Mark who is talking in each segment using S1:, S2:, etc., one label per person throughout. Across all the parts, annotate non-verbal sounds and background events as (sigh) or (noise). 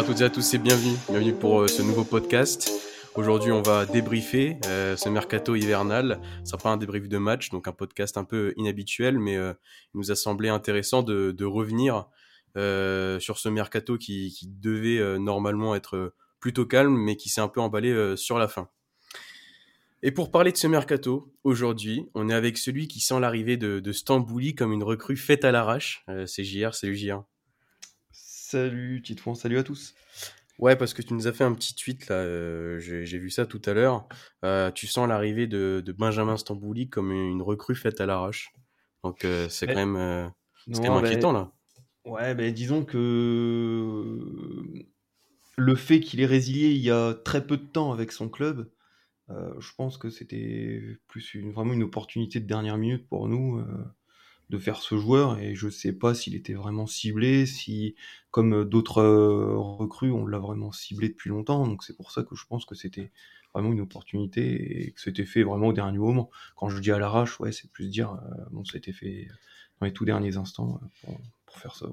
S1: à toutes et à tous et bienvenue. Bienvenue pour euh, ce nouveau podcast. Aujourd'hui, on va débriefer euh, ce mercato hivernal. Ça fera un débrief de match, donc un podcast un peu inhabituel, mais euh, il nous a semblé intéressant de, revenir sur ce mercato qui, devait normalement être plutôt calme, mais qui s'est un peu emballé sur la fin. Et pour parler de ce mercato, aujourd'hui, on est avec celui qui sent l'arrivée de, de Stambouli comme une recrue faite à l'arrache. C'est JR, salut JR.
S2: Salut Titouan, salut à tous.
S1: Ouais, parce que tu nous as fait un petit tweet là, euh, j'ai vu ça tout à l'heure. Euh, tu sens l'arrivée de, de Benjamin Stambouli comme une recrue faite à l'arrache. Donc euh, c'est quand
S2: Mais-
S1: même, euh, c'est
S2: Non,
S1: quand même
S2: bah,
S1: inquiétant là.
S2: Ouais, ben disons que le fait qu'il ait résilié il y a très peu de temps avec son club, je pense que c'était plus une, vraiment une opportunité de dernière minute pour nous de faire ce joueur et je sais pas s'il était vraiment ciblé, si comme d'autres euh, recrues on l'a vraiment ciblé depuis longtemps, donc c'est pour ça que je pense que c'était vraiment une opportunité et que c'était fait vraiment au dernier moment. Quand je dis à l'arrache, ouais, c'est plus dire euh, bon, été fait dans les tout derniers instants euh, pour faire ça.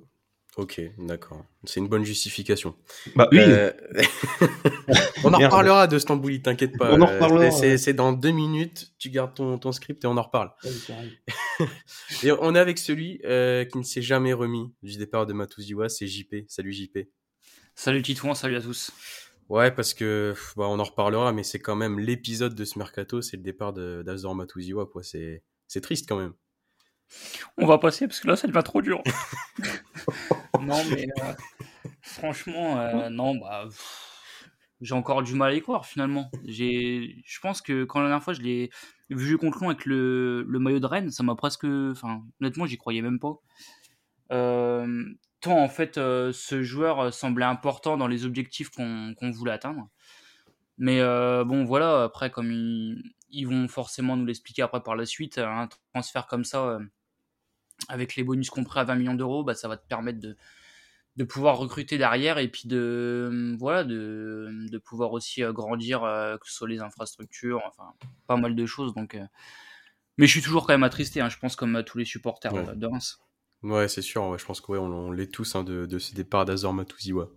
S1: Ok, d'accord. C'est une bonne justification.
S2: Bah
S1: Euh, (laughs) on en reparlera de Stambouli, t'inquiète pas.
S2: On en reparlera,
S1: c'est-
S2: ouais.
S1: dans deux minutes, tu gardes ton, ton script et on en reparle. (laughs) Et on est avec celui euh, qui ne s'est jamais remis du départ de Matuziwa, c'est JP. Salut JP.
S3: Salut Titouan, salut à tous.
S1: Ouais, parce que bah, on en reparlera, mais c'est quand même l'épisode de ce mercato, c'est le départ de- d'Azor Matuziwa, quoi. C'est c'est triste quand même.
S3: On va passer parce que là ça devient trop dur. (laughs) non mais euh, franchement, euh, non bah j'ai encore du mal à y croire finalement. Je pense que quand la dernière fois je l'ai vu jouer contre Lyon avec le, le maillot de Rennes, ça m'a presque, enfin honnêtement j'y croyais même pas. Euh, tant en fait ce joueur semblait important dans les objectifs qu'on voulait atteindre. Mais bon, voilà, après, comme ils, ils vont forcément nous l'expliquer après par la suite, un transfert comme ça, avec les bonus compris à 20 millions d'euros, bah, ça va te permettre de, de pouvoir recruter derrière et puis de, voilà, de, de pouvoir aussi euh, grandir, euh, que ce soit les infrastructures, enfin, pas mal de choses. Donc, euh, Mais je suis toujours quand même attristé, hein, je pense, comme tous les supporters
S1: Ouais.
S3: euh, de Reims.
S1: Ouais, c'est sûr. ouais, je pense qu'on on, on l'est tous hein, de, de ce départ d'Azor Matuziwa.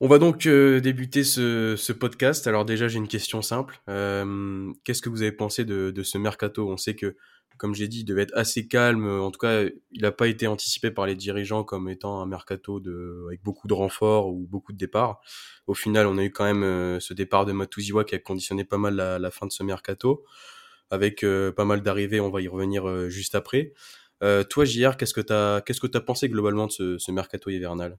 S1: On va donc euh, débuter ce, ce podcast. Alors déjà, j'ai une question simple. Qu'est-ce que vous avez pensé de, de ce mercato? On sait que, comme j'ai dit, il devait être assez calme. En tout cas, il n'a pas été anticipé par les dirigeants comme étant un mercato avec beaucoup de renforts ou beaucoup de départs. Au final, on a eu quand même euh, ce départ de Matuziwa qui a conditionné pas mal la, fin de ce mercato, avec euh, pas mal d'arrivées. On va y revenir euh, juste après. Toi, JR, qu'est-ce que que t'as pensé globalement de ce, mercato hivernal?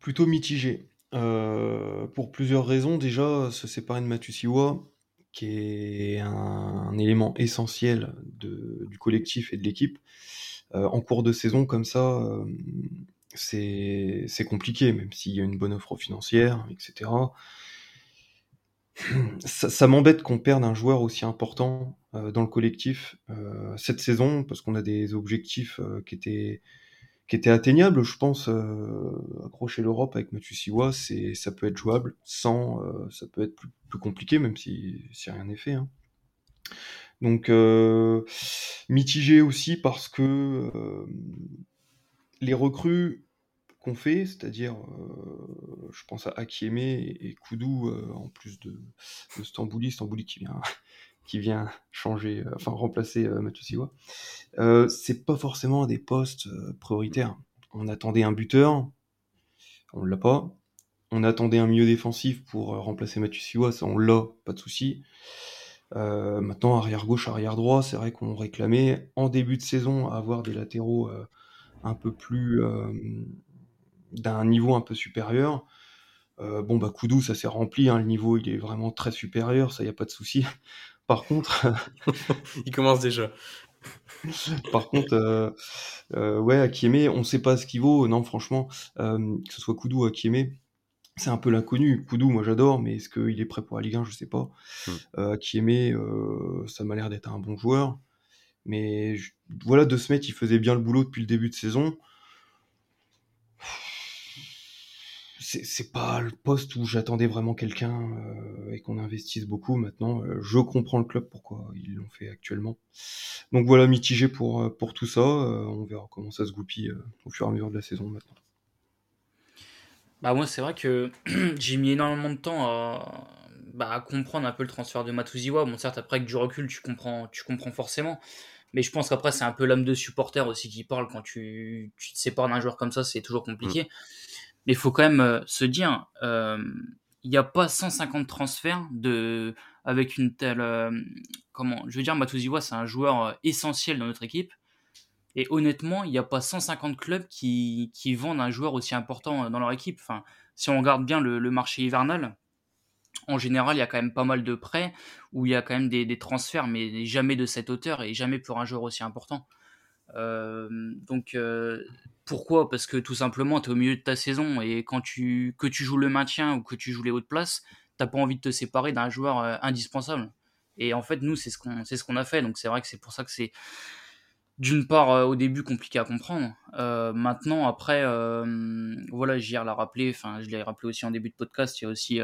S2: Plutôt mitigé. Pour plusieurs raisons. Déjà, se séparer de Matusiwa, qui est un, élément essentiel du collectif et de l'équipe, euh, en cours de saison comme ça, euh, c'est compliqué, même s'il y a une bonne offre financière, etc. Ça, m'embête qu'on perde un joueur aussi important euh, dans le collectif euh, cette saison, parce qu'on a des objectifs qui étaient qui était atteignable, je pense. Euh, accrocher l'Europe avec Mathieu Siwa, c'est, ça peut être jouable. Sans, euh, ça peut être plus, compliqué, même si, rien n'est fait. hein. Donc, euh, mitigé aussi parce que les recrues qu'on fait, c'est-à-dire, je pense à Akieme et, Koudou, en plus de, de Stambouli, Stambouli qui vient, qui vient changer, euh, enfin remplacer euh, Mathieu Siwa, euh, c'est pas forcément des postes prioritaires. On attendait un buteur, on l'a pas. On attendait un milieu défensif pour remplacer Mathieu Siwa, ça on l'a, pas de souci. Maintenant, arrière gauche, arrière droit, c'est vrai qu'on réclamait en début de saison avoir des latéraux un peu plus d'un niveau un peu supérieur. Bon bah Koudou, ça s'est rempli, hein, le niveau il est vraiment très supérieur, ça y a pas de souci. Par contre, (laughs)
S1: Il commence déjà. (laughs)
S2: Par contre, euh, euh, ouais, Akieme, on sait pas ce qu'il vaut. Non, franchement, euh, que ce soit Koudou ou Akieme, c'est un peu l'inconnu. Koudou, moi j'adore, mais est-ce qu'il est prêt pour la Ligue 1 Je sais pas.
S1: Mm.
S2: Ça m'a l'air d'être un bon joueur. Mais je- voilà, De Smet, il faisait bien le boulot depuis le début de saison. C'est c'est pas le poste où j'attendais vraiment quelqu'un euh, et qu'on investisse beaucoup. Maintenant, euh, je comprends le club pourquoi ils l'ont fait actuellement. Donc voilà, mitigé pour, euh, pour tout ça. Euh, on verra comment ça se goupille euh, au fur et à mesure de la saison maintenant.
S3: Bah moi c'est vrai que (clears throat) j'ai mis énormément de temps à, bah, à comprendre un peu le transfert de Matuziwa. Bon certes après avec du recul tu comprends, tu comprends forcément. Mais je pense qu'après c'est un peu l'âme de supporter aussi qui parle quand tu, tu te sépares d'un joueur comme ça, c'est toujours compliqué. Mm. Mais il faut quand même euh, se dire, euh, il n'y a pas 150 transferts de, avec une telle... Euh, comment Je veux dire, Matuziwa c'est un joueur essentiel dans notre équipe. Et honnêtement, il n'y a pas 150 clubs qui, qui, vendent un joueur aussi important dans leur équipe. Enfin, si on regarde bien le, marché hivernal, en général, il y a quand même pas mal de prêts où il y a quand même des, transferts, mais jamais de cette hauteur et jamais pour un joueur aussi important. Euh, donc, euh, pourquoi? Parce que tout simplement, tu es au milieu de ta saison et quand tu, que tu joues le maintien ou que tu joues les hautes places, t'as pas envie de te séparer d'un joueur indispensable. Et en fait, nous, c'est ce qu'on ce qu'on a fait. Donc, c'est vrai que c'est pour ça que c'est d'une part euh, au début compliqué à comprendre. Euh, maintenant après, euh, voilà, JR l'a rappelé, enfin je l'ai rappelé aussi en début de podcast, il y a aussi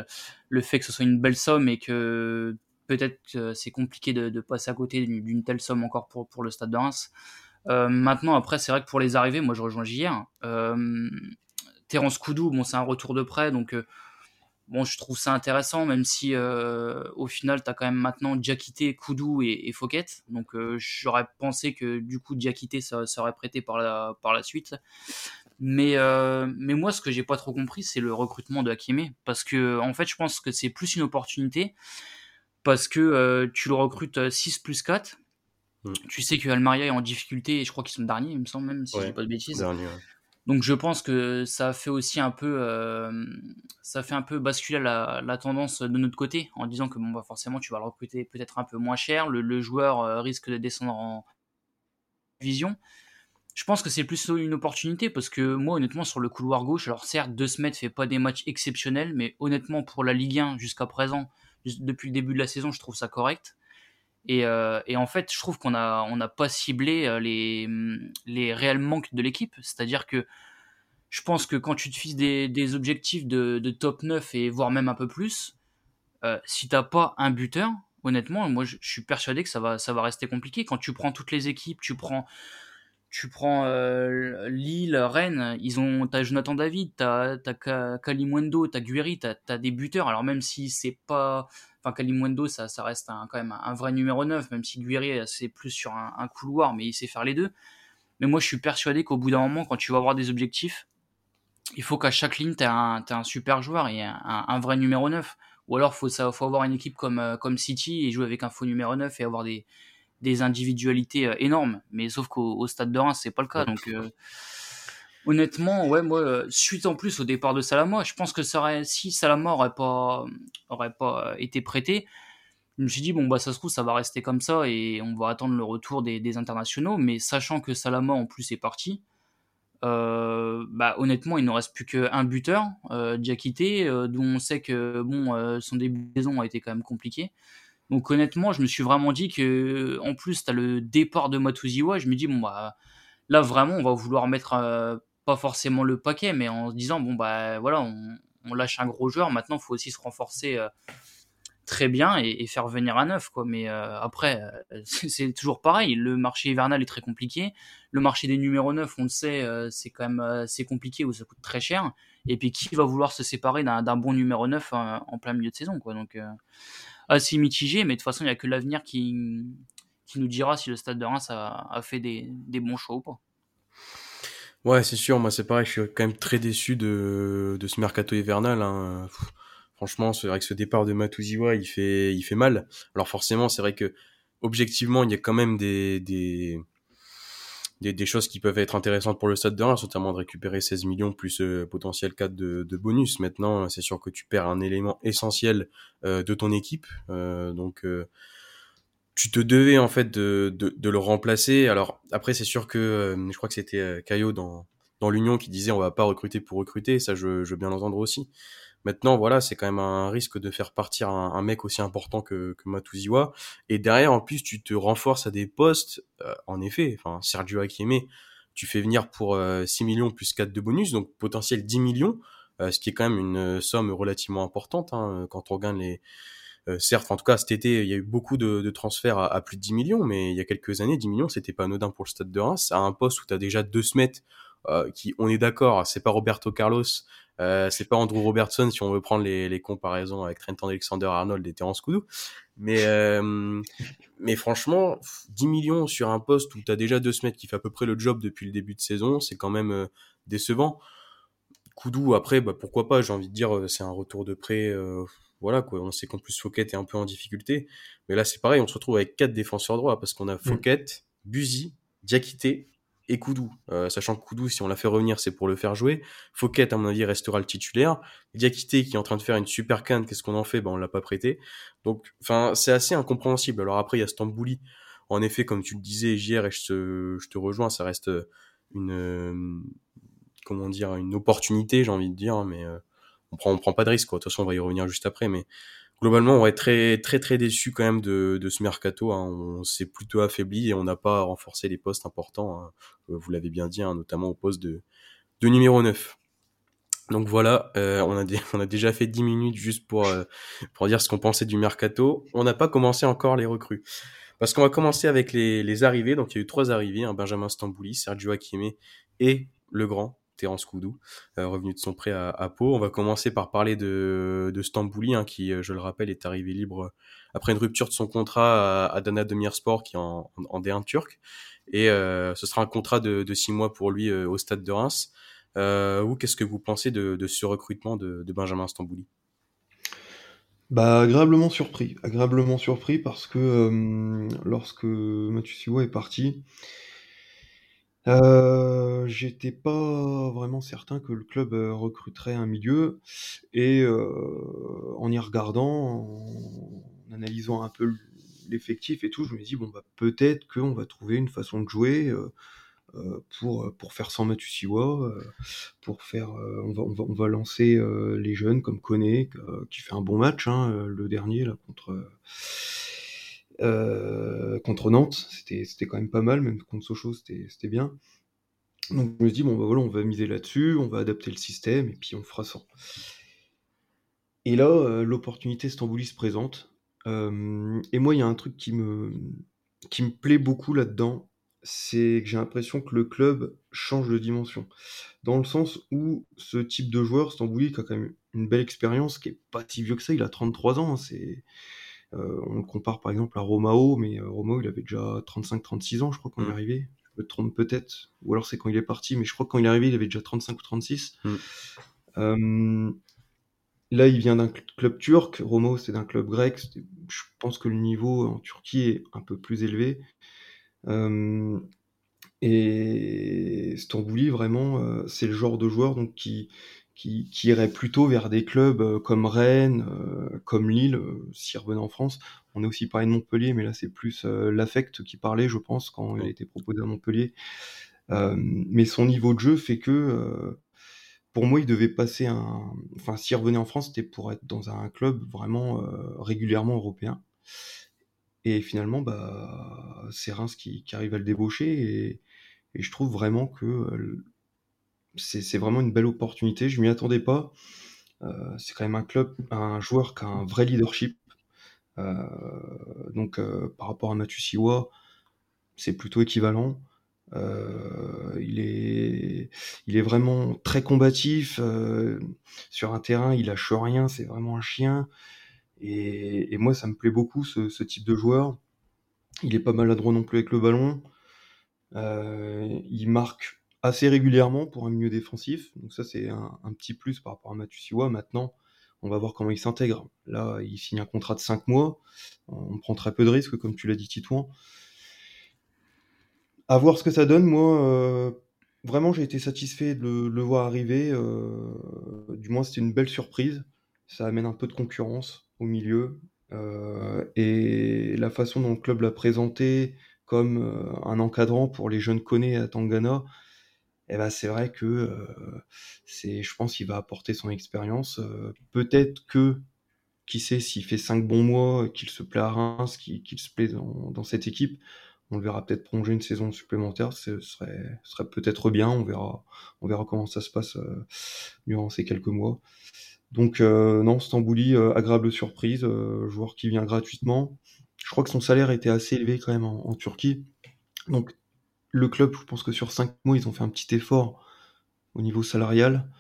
S3: le fait que ce soit une belle somme et que peut-être c'est compliqué de, passer à côté d'une telle somme encore pour, pour le Stade de Reims. Maintenant après c'est vrai que pour les arrivées, moi je rejoins JR. Terence Koudou, bon c'est un retour de prêt donc Bon, je trouve ça intéressant, même si euh, au final, tu as quand même maintenant Diakité, Koudou et, et. Donc, euh, j'aurais pensé que du coup, Diakité ça, serait prêté par la, par la suite. Mais, euh, mais moi, ce que j'ai pas trop compris, c'est le recrutement de Hakime. Parce que, en fait, je pense que c'est plus une opportunité. Parce que tu le recrutes 6 plus 4. Mm. Tu sais que Almaria est en difficulté et je crois qu'ils sont derniers, il me semble même, si je dis pas de bêtises. Donc je pense que ça fait aussi un peu, euh, ça fait un peu basculer la, tendance de notre côté en disant que bon bah forcément tu vas le recruter peut-être un peu moins cher, le, joueur euh, risque de descendre en vision. Je pense que c'est plus une opportunité parce que moi honnêtement sur le couloir gauche, alors certes De Smet fait pas des matchs exceptionnels, mais honnêtement pour la Ligue 1 jusqu'à présent, depuis le début de la saison, je trouve ça correct. Euh, et, en fait, je trouve qu'on n'a on a pas ciblé euh, les, les réels manques de l'équipe. C'est-à-dire que je pense que quand tu te fixes des, objectifs de, top 9 et voire même un peu plus, euh, si t'as pas un buteur, honnêtement, moi je, suis persuadé que ça va, ça va rester compliqué. Quand tu prends toutes les équipes, tu prends, tu prends Lille, Rennes, ils ont, t'as Jonathan David, t'as, as Kalimwendo, t'as Guiri, t'as, as des buteurs. Alors même si c'est pas Enfin, Kalimundo, ça, ça reste quand même un, vrai numéro 9, même si Guiri, c'est plus sur un, couloir, mais il sait faire les deux. Mais moi, je suis persuadé qu'au bout d'un moment, quand tu vas avoir des objectifs, il faut qu'à chaque ligne, tu aies un, un, super joueur et un, vrai numéro 9. Ou alors, il faut, faut avoir une équipe comme, euh, comme City et jouer avec un faux numéro 9 et avoir des, des individualités euh, énormes. Mais sauf qu'au stade de Reims, c'est pas le cas. Donc, euh, honnêtement, ouais, moi, euh, suite en plus au départ de Salama, je pense que si Salama aurait pas, aurait pas euh, été prêté, je me suis dit, bon, bah, ça se trouve, ça va rester comme ça et on va attendre le retour des, internationaux. Mais sachant que Salama, en plus, est parti, euh, bah, honnêtement, il ne reste plus qu'un buteur, euh, Diakité, dont on sait que bon, son début de saison a été quand même compliqué. Donc, honnêtement, je me suis vraiment dit que, en plus, tu as le départ de Matuziwa. Je me dis, bon, bah, là, vraiment, on va vouloir mettre pas forcément le paquet, mais en se disant bon bah voilà, on, lâche un gros joueur. Maintenant, il faut aussi se renforcer euh, très bien et, faire venir un neuf quoi. Mais euh, après, euh, (laughs) c'est toujours pareil. Le marché hivernal est très compliqué. Le marché des numéros 9, on le sait, c'est quand même c'est compliqué ou ça coûte très cher. Et puis qui va vouloir se séparer d'un bon numéro 9 en plein milieu de saison quoi. Donc assez mitigé, mais de toute façon, il n'y a que l'avenir qui, qui nous dira si le Stade de Reims a, fait des, des bons choix ou pas.
S1: Ouais, c'est sûr, moi c'est pareil, je suis quand même très déçu de, de ce mercato hivernal. Hein. franchement, c'est vrai que ce départ de Matuziwa, il fait, il fait mal. Alors forcément, c'est vrai que objectivement, il y a quand même des, des, des, choses qui peuvent être intéressantes pour le Stade de Reims, notamment de récupérer 16 millions plus euh, potentiel 4 de, bonus. Maintenant, c'est sûr que tu perds un élément essentiel euh, de ton équipe. Euh, donc tu te devais en fait de, de, de le remplacer. Alors après, c'est sûr que euh, je crois que c'était euh, Caillot dans, dans l'Union qui disait on va pas recruter pour recruter. Ça, je, je veux bien l'entendre aussi. Maintenant, voilà, c'est quand même un risque de faire partir un, un mec aussi important que, que Matuziwa. Et derrière, en plus, tu te renforces à des postes. Euh, en effet, enfin, Sergio Akime, tu fais venir pour 6 millions plus 4 de bonus, donc potentiel 10 millions, ce qui est quand même une somme relativement importante hein, quand on regarde les, euh, certes, en tout cas cet été, il y a eu beaucoup de, de transferts à, plus de 10 millions, mais il y a quelques années, 10 millions, c'était pas anodin pour le Stade de Reims. À un poste où tu as déjà deux Smet, euh, qui, on est d'accord, c'est pas Roberto Carlos, Euh, c'est pas Andrew Robertson si on veut prendre les, les comparaisons avec Trent Alexander-Arnold et Terence Koudou. Mais, euh, mais franchement, 10 millions sur un poste où tu as déjà deux semaines qui fait à peu près le job depuis le début de saison, c'est quand même euh, décevant. Koudou, après, bah, pourquoi pas, j'ai envie de dire, c'est un retour de prêt. Voilà, quoi. On sait qu'en plus Fouquet est un peu en difficulté. Mais là, c'est pareil, on se retrouve avec quatre défenseurs droits parce qu'on a mm. Fouquet, Buzy, Diakité et Koudou. Euh, sachant que Koudou, si on l'a fait revenir, c'est pour le faire jouer. Fouquet, à mon avis, restera le titulaire. Diakité, qui est en train de faire une super canne, qu'est-ce qu'on en fait? Ben, on l'a pas prêté. Donc, enfin, c'est assez incompréhensible. Alors après, il y a Stambouli. En effet, comme tu le disais hier, et je te, je te rejoins, ça reste une, comment dire, une opportunité, j'ai envie de dire, mais euh, on prend, prend pas de risque, quoi. De toute façon, on va y revenir juste après, mais globalement, on être très très très déçu quand même de, ce mercato. Hein. On s'est plutôt affaibli et on n'a pas renforcé les postes importants. Hein. Euh, vous l'avez bien dit, hein, notamment au poste de, numéro 9. Donc voilà, euh, on, a (laughs) déjà fait 10 minutes juste pour, euh, pour dire ce qu'on pensait du mercato. On n'a pas commencé encore les recrues. Parce qu'on va commencer avec les, arrivées. Donc il y a eu trois arrivées, Benjamin Stambouli, Sergio Akime et Le Grand, Terence Koudou, euh, revenu de son prêt à, Pau. On va commencer par parler de, de Stambouli, hein, qui, euh, je le rappelle, est arrivé libre après une rupture de son contrat à, à Dana Demirspor, qui est en, en, D1 turc. Et euh, ce sera un contrat de, six mois pour lui au stade de Reims. vous, qu'est-ce que vous pensez de, ce recrutement de, de Benjamin Stambouli?
S2: Bah, agréablement surpris, agréablement surpris parce que lorsque Mathieu Siwa est parti, euh, j'étais pas vraiment certain que le club, euh, recruterait un milieu et euh, en y regardant, en analysant un peu l'effectif et tout, je me dis: «Bon, bah, peut-être qu'on va trouver une façon de jouer, pour, pour faire sans Matusiwa, pour faire, on va on va on va lancer, les jeunes comme Koné, qui fait un bon match, hein, le dernier là contre, euh, contre Nantes, c'était quand même pas mal, même contre Sochaux, c'était bien. Donc je me dis bon bah voilà, on va miser là-dessus, on va adapter le système et puis on fera ça. Et là, euh, l'opportunité Stambouli se présente. Euh, et moi, il y a un truc qui me qui me plaît beaucoup là-dedans, c'est que j'ai l'impression que le club change de dimension. Dans le sens où ce type de joueur, Stambouli, qui a quand même une belle expérience, qui est pas si vieux que ça, il a 33 ans, hein, c'est on le compare par exemple à Romao, mais euh, Romao il avait déjà 35-36 ans, je crois, quand il est mm. arrivé. Je me trompe peut-être, ou alors c'est quand il est parti, mais je crois que quand il est arrivé, il avait déjà 35 ou 36. Mm. Euh, là, il vient d'un club turc. Romao, c'est d'un club grec. Je pense que le niveau en Turquie est un peu plus élevé. et Stambouli, vraiment, c'est le genre de joueur donc, qui, qui, irait plutôt vers des clubs euh, comme Rennes, euh, comme Lille, euh, s'il revenait en France. On a aussi parlé de Montpellier, mais là c'est plus l'affect qui parlait, je pense, quand il a été proposé à Montpellier. mais son niveau de jeu fait que, pour moi, il devait passer un. Enfin, s'il revenait en France, c'était pour être dans un club vraiment régulièrement européen. Et finalement, bah, c'est Reims qui, arrive à le débaucher. Et je trouve vraiment que c'est vraiment une belle opportunité. Je m'y attendais pas. Euh, c'est quand même un club, un joueur qui a un vrai leadership. Euh, donc euh, par rapport à Mathieu Siwa, c'est plutôt équivalent. il est, vraiment très combatif sur un terrain. Il lâche rien. C'est vraiment un chien. Et, moi, ça me plaît beaucoup ce, ce, type de joueur. Il est pas maladroit non plus avec le ballon. il marque assez régulièrement pour un milieu défensif. Donc ça, c'est un, petit plus par rapport à Mathieu Siwa. Maintenant, on va voir comment il s'intègre. Là, il signe un contrat de 5 mois. On prend très peu de risques, comme tu l'as dit, Titouan. À voir ce que ça donne. Moi, euh, vraiment, j'ai été satisfait de le, voir arriver. Euh, du moins, c'était une belle surprise. Ça amène un peu de concurrence au milieu. Euh, et la façon dont le club l'a présenté comme un encadrant pour les jeunes connés à Tangana, eh ben c'est vrai que euh, c'est, je pense qu'il va apporter son expérience. Euh, peut-être que, qui sait, s'il fait cinq bons mois, qu'il se plaît à Reims, qu'il, se plaît dans, dans, cette équipe, on le verra peut-être prolonger une saison supplémentaire. Ce serait, serait peut-être bien. On verra, on verra comment ça se passe euh, durant ces quelques mois. Donc non, Stambouli, agréable surprise, joueur qui vient gratuitement. Je crois que son salaire était assez élevé quand même en, en Turquie. Donc le club, je pense que sur cinq mois, ils ont fait un petit effort au niveau salarial.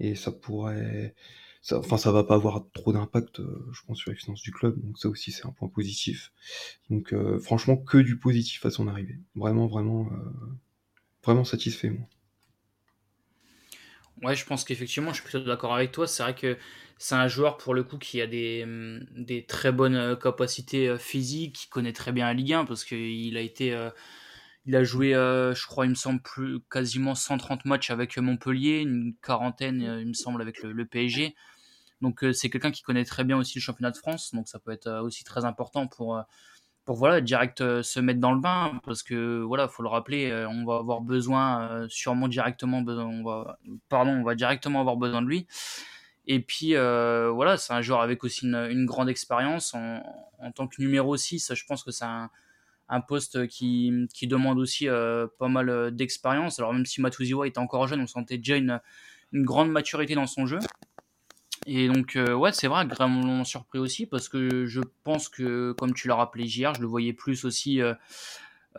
S2: et ça pourrait, enfin, ça va pas avoir trop d'impact, je pense, sur les finances du club. Donc ça aussi, c'est un point positif. Donc franchement, que du positif à son arrivée. Vraiment, vraiment, vraiment satisfait moi.
S3: Ouais, je pense qu'effectivement, je suis plutôt d'accord avec toi. C'est vrai que c'est un joueur pour le coup qui a des, très bonnes euh, capacités euh, physiques, qui connaît très bien la Ligue 1 parce qu'il a été, euh, il a joué, je crois, il me semble plus quasiment 130 matchs avec Montpellier, une quarantaine, il me semble, avec le, PSG. Donc c'est quelqu'un qui connaît très bien aussi le championnat de France, donc ça peut être aussi très important pour pour voilà direct euh, se mettre dans le bain. Parce que voilà faut le rappeler euh, on va avoir besoin euh, sûrement directement on va pardon on va directement avoir besoin de lui. Et puis voilà c'est un joueur avec aussi une, grande expérience. En, en, tant que numéro 6 je pense que c'est un, un, poste qui, demande aussi pas mal d'expérience alors même si Matuziwa était encore jeune on sentait déjà une, grande maturité dans son jeu et donc, euh, ouais, c'est vrai, vraiment surpris aussi parce que je pense que, comme tu l'as rappelé hier, je le voyais plus aussi euh,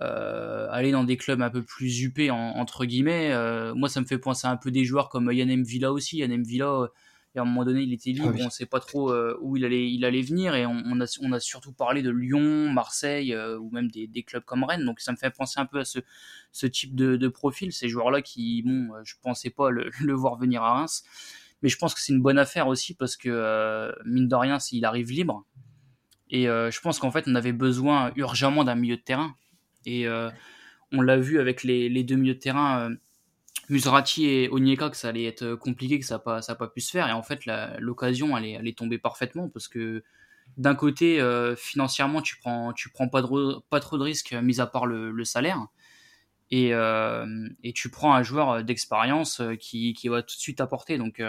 S3: euh, aller dans des clubs un peu plus huppés, entre guillemets. moi, ça me fait penser un peu des joueurs comme Yann Villa aussi. Yann Villa, à un moment donné, il était libre, ah on ne sait pas trop où il allait, il allait venir et on, a, on a surtout parlé de Lyon, Marseille ou même des, des, clubs comme Rennes. Donc, ça me fait penser un peu à ce, ce type de, de profil, ces joueurs-là qui, bon, je pensais pas le, (laughs) le voir venir à Reims. Mais je pense que c'est une bonne affaire aussi parce que, euh, mine de rien, s'il arrive libre. Et euh, je pense qu'en fait, on avait besoin urgemment d'un milieu de terrain. Et euh, on l'a vu avec les, les, deux milieux de terrain, Musrati et Onyeka, que ça allait être compliqué, que ça n'a pas, pas pu se faire. Et en fait, l'occasion, elle elle est tombée parfaitement parce que d'un côté, financièrement, tu prends, tu prends pas, de, pas trop de risques, mis à part le, salaire. Et, et, tu prends un joueur d'expérience qui, qui, va tout de suite apporter. Donc,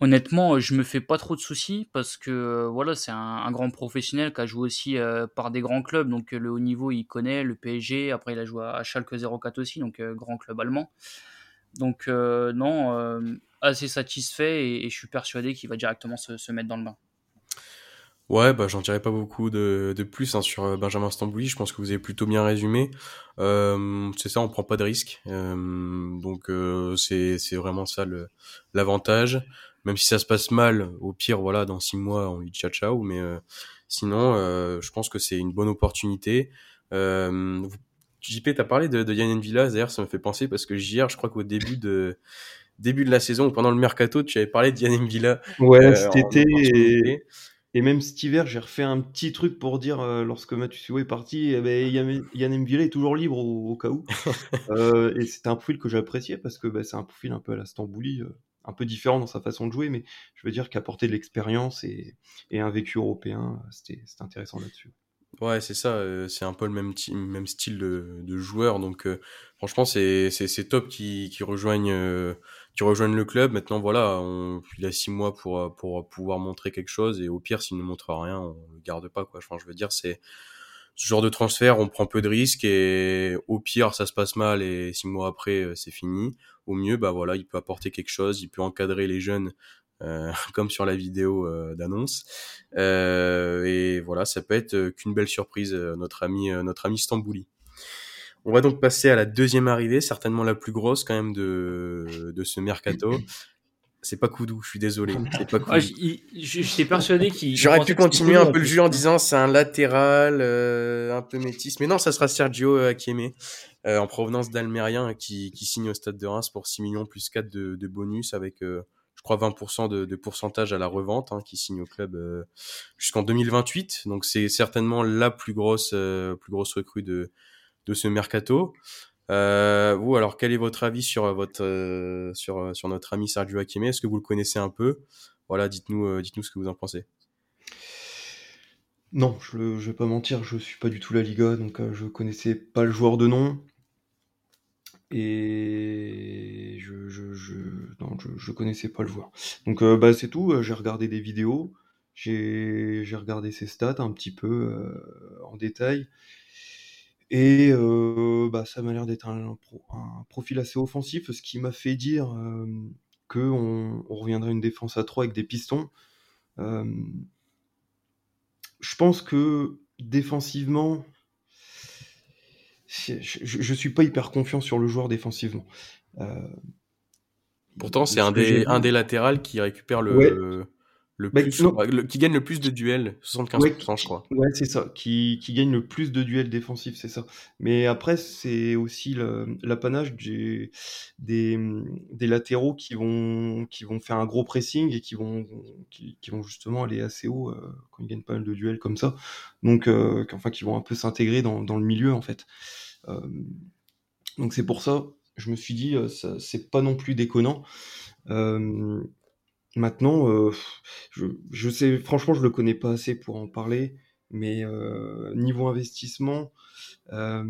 S3: Honnêtement, je me fais pas trop de soucis parce que euh, voilà, c'est un, grand professionnel qui a joué aussi euh, par des grands clubs. Donc le haut niveau, il connaît le PSG. Après, il a joué à Schalke 04 aussi, donc euh, grand club allemand. Donc non, assez satisfait et, je suis persuadé qu'il va directement se, mettre dans le bain.
S1: Ouais, bah j'en dirais pas beaucoup de, plus hein, sur Benjamin Stambouli. Je pense que vous avez plutôt bien résumé. c'est ça, on prend pas de risques. donc c'est vraiment ça l'avantage même si ça se passe mal, au pire, voilà, dans six mois, on lui dit ciao ciao. Mais euh, sinon, euh, je pense que c'est une bonne opportunité. Euh, JP, t'as parlé de, de Yann Villa, d'ailleurs, ça me fait penser parce que hier, je crois qu'au début de début de la saison, ou pendant le mercato, tu avais parlé de Yann Villa.
S2: Ouais, euh, cet été. Et, et, même cet hiver, j'ai refait un petit truc pour dire, lorsque Mathieu est parti, eh ben, Yann Villa est toujours libre au, cas où. (laughs) et c'était un profil que j'appréciais parce que bah, c'est un profil un peu à la Stambouli un peu différent dans sa façon de jouer, mais je veux dire qu'apporter de l'expérience et, un vécu européen, c'était intéressant là-dessus.
S1: Ouais, c'est ça, euh, c'est un peu le même, style de, joueur, donc euh, franchement, c'est top qui, qui, rejoignent, euh, le club. Maintenant, voilà, on, il a six mois pour, pour pouvoir montrer quelque chose, et au pire, s'il ne montre rien, on le garde pas, quoi. Enfin, je veux dire, c'est ce genre de transfert, on prend peu de risques et au pire, ça se passe mal et six mois après, c'est fini au mieux, bah voilà, il peut apporter quelque chose, il peut encadrer les jeunes euh, (laughs) comme sur la vidéo euh, d'annonce. Euh, et voilà, ça peut être qu'une belle surprise, notre ami, notre ami Stambouli. On va donc passer à la deuxième arrivée, certainement la plus grosse quand même de, de ce mercato. C'est pas Koudou, je suis désolé. (laughs) C'est pas
S3: ah, J'étais persuadé qu'il.
S1: J'aurais pu continuer un peu le jeu en disant c'est un latéral, un peu métis, mais non, ça sera Sergio Akieme. Euh, en provenance d'Almérien qui, qui, signe au Stade de Reims pour 6 millions plus 4 de, de bonus avec, euh, je crois, 20% de, de, pourcentage à la revente hein, qui signe au club euh, jusqu'en 2028. Donc c'est certainement la plus grosse, plus grosse recrue de, de ce mercato. Vous, alors, quel est votre avis sur votre sur sur notre ami Sergio Hakimi? Est-ce que vous le connaissez un peu? Voilà, dites-nous dites-nous ce que vous en pensez.
S2: Non, je ne vais pas mentir, je suis pas du tout la Liga, donc je connaissais pas le joueur de nom. Et je, je, je, je, connaissais pas le joueur. Donc euh, bah, c'est tout, euh, j'ai regardé des vidéos, j'ai regardé ses stats un petit peu euh, en détail. Et bah, ça m'a l'air d'être un, un, profil assez offensif, ce qui m'a fait dire qu'on on reviendrait à une défense à 3 avec des pistons. je pense que défensivement, je, ne suis pas hyper confiant sur le joueur défensivement. Euh,
S1: Pourtant, c'est un des, un des latérales qui récupère le, le bah, plus, qui gagne le plus de duels, 75% je crois.
S2: Ouais, c'est ça, qui, qui, gagne le plus de duels défensifs, c'est ça. Mais après, c'est aussi l'apanage des, des, des, latéraux qui vont, qui vont faire un gros pressing et qui vont, qui, qui vont justement aller assez haut euh, quand ils gagnent pas mal de duels comme ça. Donc, euh, enfin, qui vont un peu s'intégrer dans, dans, le milieu en fait. Euh, donc c'est pour ça, je me suis dit, c'est pas non plus déconnant. Euh, Maintenant, euh, je, je, sais, franchement, je le connais pas assez pour en parler, mais euh, niveau investissement, euh,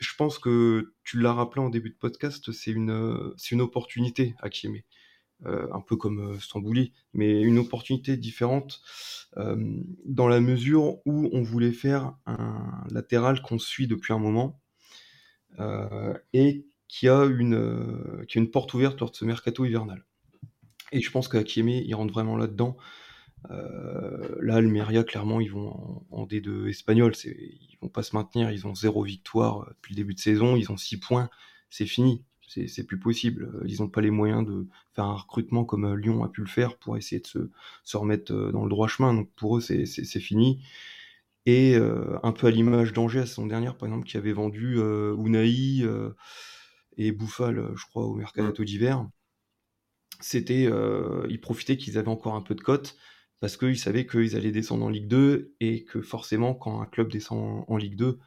S2: je pense que tu l'as rappelé en début de podcast, c'est une, c'est une opportunité à Kiemé. Euh, un peu comme euh, Stambouli, mais une opportunité différente dans la mesure où on voulait faire un latéral qu'on suit depuis un moment et qui a une, qui a une porte ouverte lors de ce mercato hivernal. Et je pense qu'Akieme, il rentre vraiment là-dedans. Euh, là, Almeria, clairement, ils vont en, D2 espagnol. Ils vont pas se maintenir. Ils ont zéro victoire euh, depuis le début de saison. Ils ont six points. C'est fini. C'est plus possible. Euh, ils n'ont pas les moyens de faire un recrutement comme euh, Lyon a pu le faire pour essayer de se, remettre dans le droit chemin. Donc pour eux, c'est fini. Et un peu à l'image d'Angers saison dernière, par exemple, qui avait vendu euh, Unai et Bouffal, je crois, au mercato d'hiver c'était euh, ils profitaient qu'ils avaient encore un peu de cote parce qu'ils savaient qu'ils allaient descendre en Ligue 2 et que forcément quand un club descend en, Ligue 2,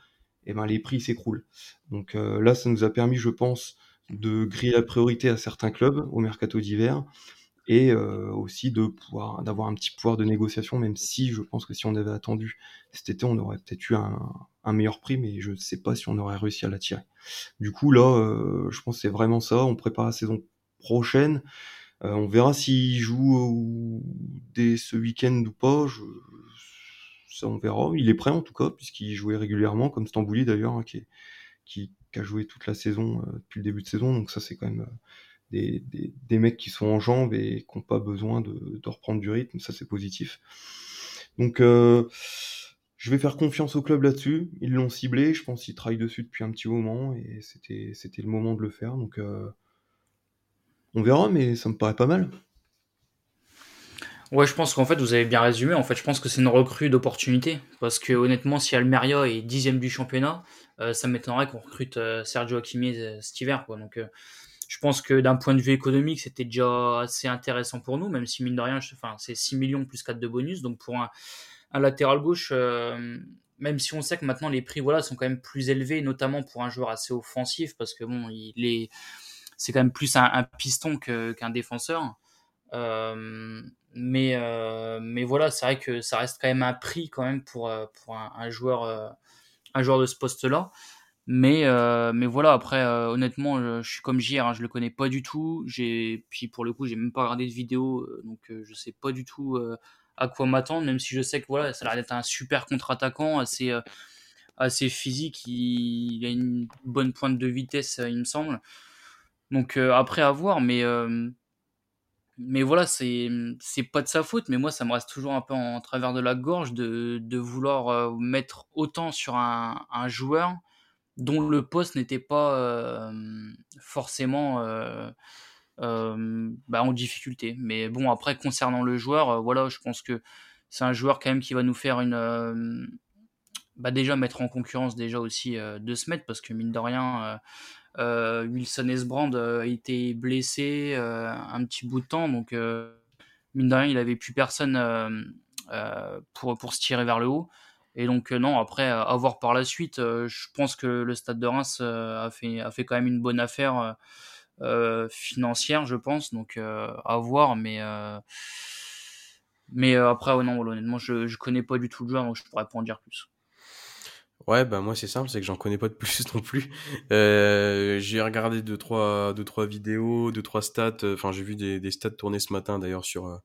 S2: eh ben les prix s'écroulent. Donc euh, là, ça nous a permis, je pense, de griller la priorité à certains clubs au mercato d'hiver et euh, aussi de pouvoir d'avoir un petit pouvoir de négociation, même si je pense que si on avait attendu cet été, on aurait peut-être eu un, un, meilleur prix, mais je ne sais pas si on aurait réussi à l'attirer. Du coup, là, euh, je pense que c'est vraiment ça. On prépare la saison prochaine. Euh, on verra s'il joue dès ce week-end ou pas. Ça, on verra. Il est prêt en tout cas, puisqu'il jouait régulièrement, comme Stambouli d'ailleurs, hein, qui, a joué toute la saison euh, depuis le début de saison. Donc ça, c'est quand même euh, des, mecs qui sont en jambes et qui n'ont pas besoin de, reprendre du rythme. Ça, c'est positif. Donc euh, je vais faire confiance au club là-dessus. Ils l'ont ciblé. Je pense qu'ils travaillent dessus depuis un petit moment et c'était le moment de le faire. Donc euh, on verra, mais ça me paraît pas mal.
S3: Ouais, je pense qu'en fait, vous avez bien résumé. En fait, je pense que c'est une recrue d'opportunité. Parce que honnêtement, si Almeria est dixième du championnat, euh, ça m'étonnerait qu'on recrute euh, Sergio Hakimi euh, cet hiver. Donc, je pense que d'un point de vue économique, c'était déjà assez intéressant pour nous, même si mine de rien, enfin, c'est 6 millions plus 4 de bonus. Donc, pour un, latéral gauche, même si on sait que maintenant les prix voilà, sont quand même plus élevés, notamment pour un joueur assez offensif, parce que bon, il est c'est quand même plus un, piston qu'un défenseur. Euh, mais euh, mais voilà, c'est vrai que ça reste quand même un prix quand même pour euh, pour un, joueur un joueur de ce poste-là. Mais mais voilà, après honnêtement, je, suis comme JR, hein, je le connais pas du tout. Puis pour le coup, j'ai même pas regardé de vidéo, donc je sais pas du tout à quoi m'attendre. Même si je sais que voilà, ça a l'air d'être un super contre-attaquant, assez assez physique. Il, a une bonne pointe de vitesse, il me semble. Donc euh, après à voir, mais euh, mais voilà, c'est c'est pas de sa faute, mais moi ça me reste toujours un peu en travers de la gorge de, vouloir euh, mettre autant sur un, joueur dont le poste n'était pas forcément bah, en difficulté. Mais bon, après concernant le joueur, voilà, je pense que c'est un joueur quand même qui va nous faire une bah déjà mettre en concurrence déjà aussi de se mettre parce que mine de rien Wilson Esbrand euh, a été blessé euh, un petit bout de temps, donc mine de rien, il avait plus personne pour, pour se tirer vers le haut. Et donc non, après, à voir par la suite, je pense que le Stade de Reims a, fait, a fait quand même une bonne affaire financière, je pense. Donc à voir, mais mais après, non, honnêtement, je, je connais pas du tout le joueur, donc je pourrais pas en dire plus.
S1: Ouais, bah moi c'est simple, c'est que j'en connais pas de plus (laughs) non plus. Euh, j'ai regardé deux trois, deux trois vidéos, deux trois stats. Enfin, j'ai vu des, des stats tourner ce matin d'ailleurs sur euh,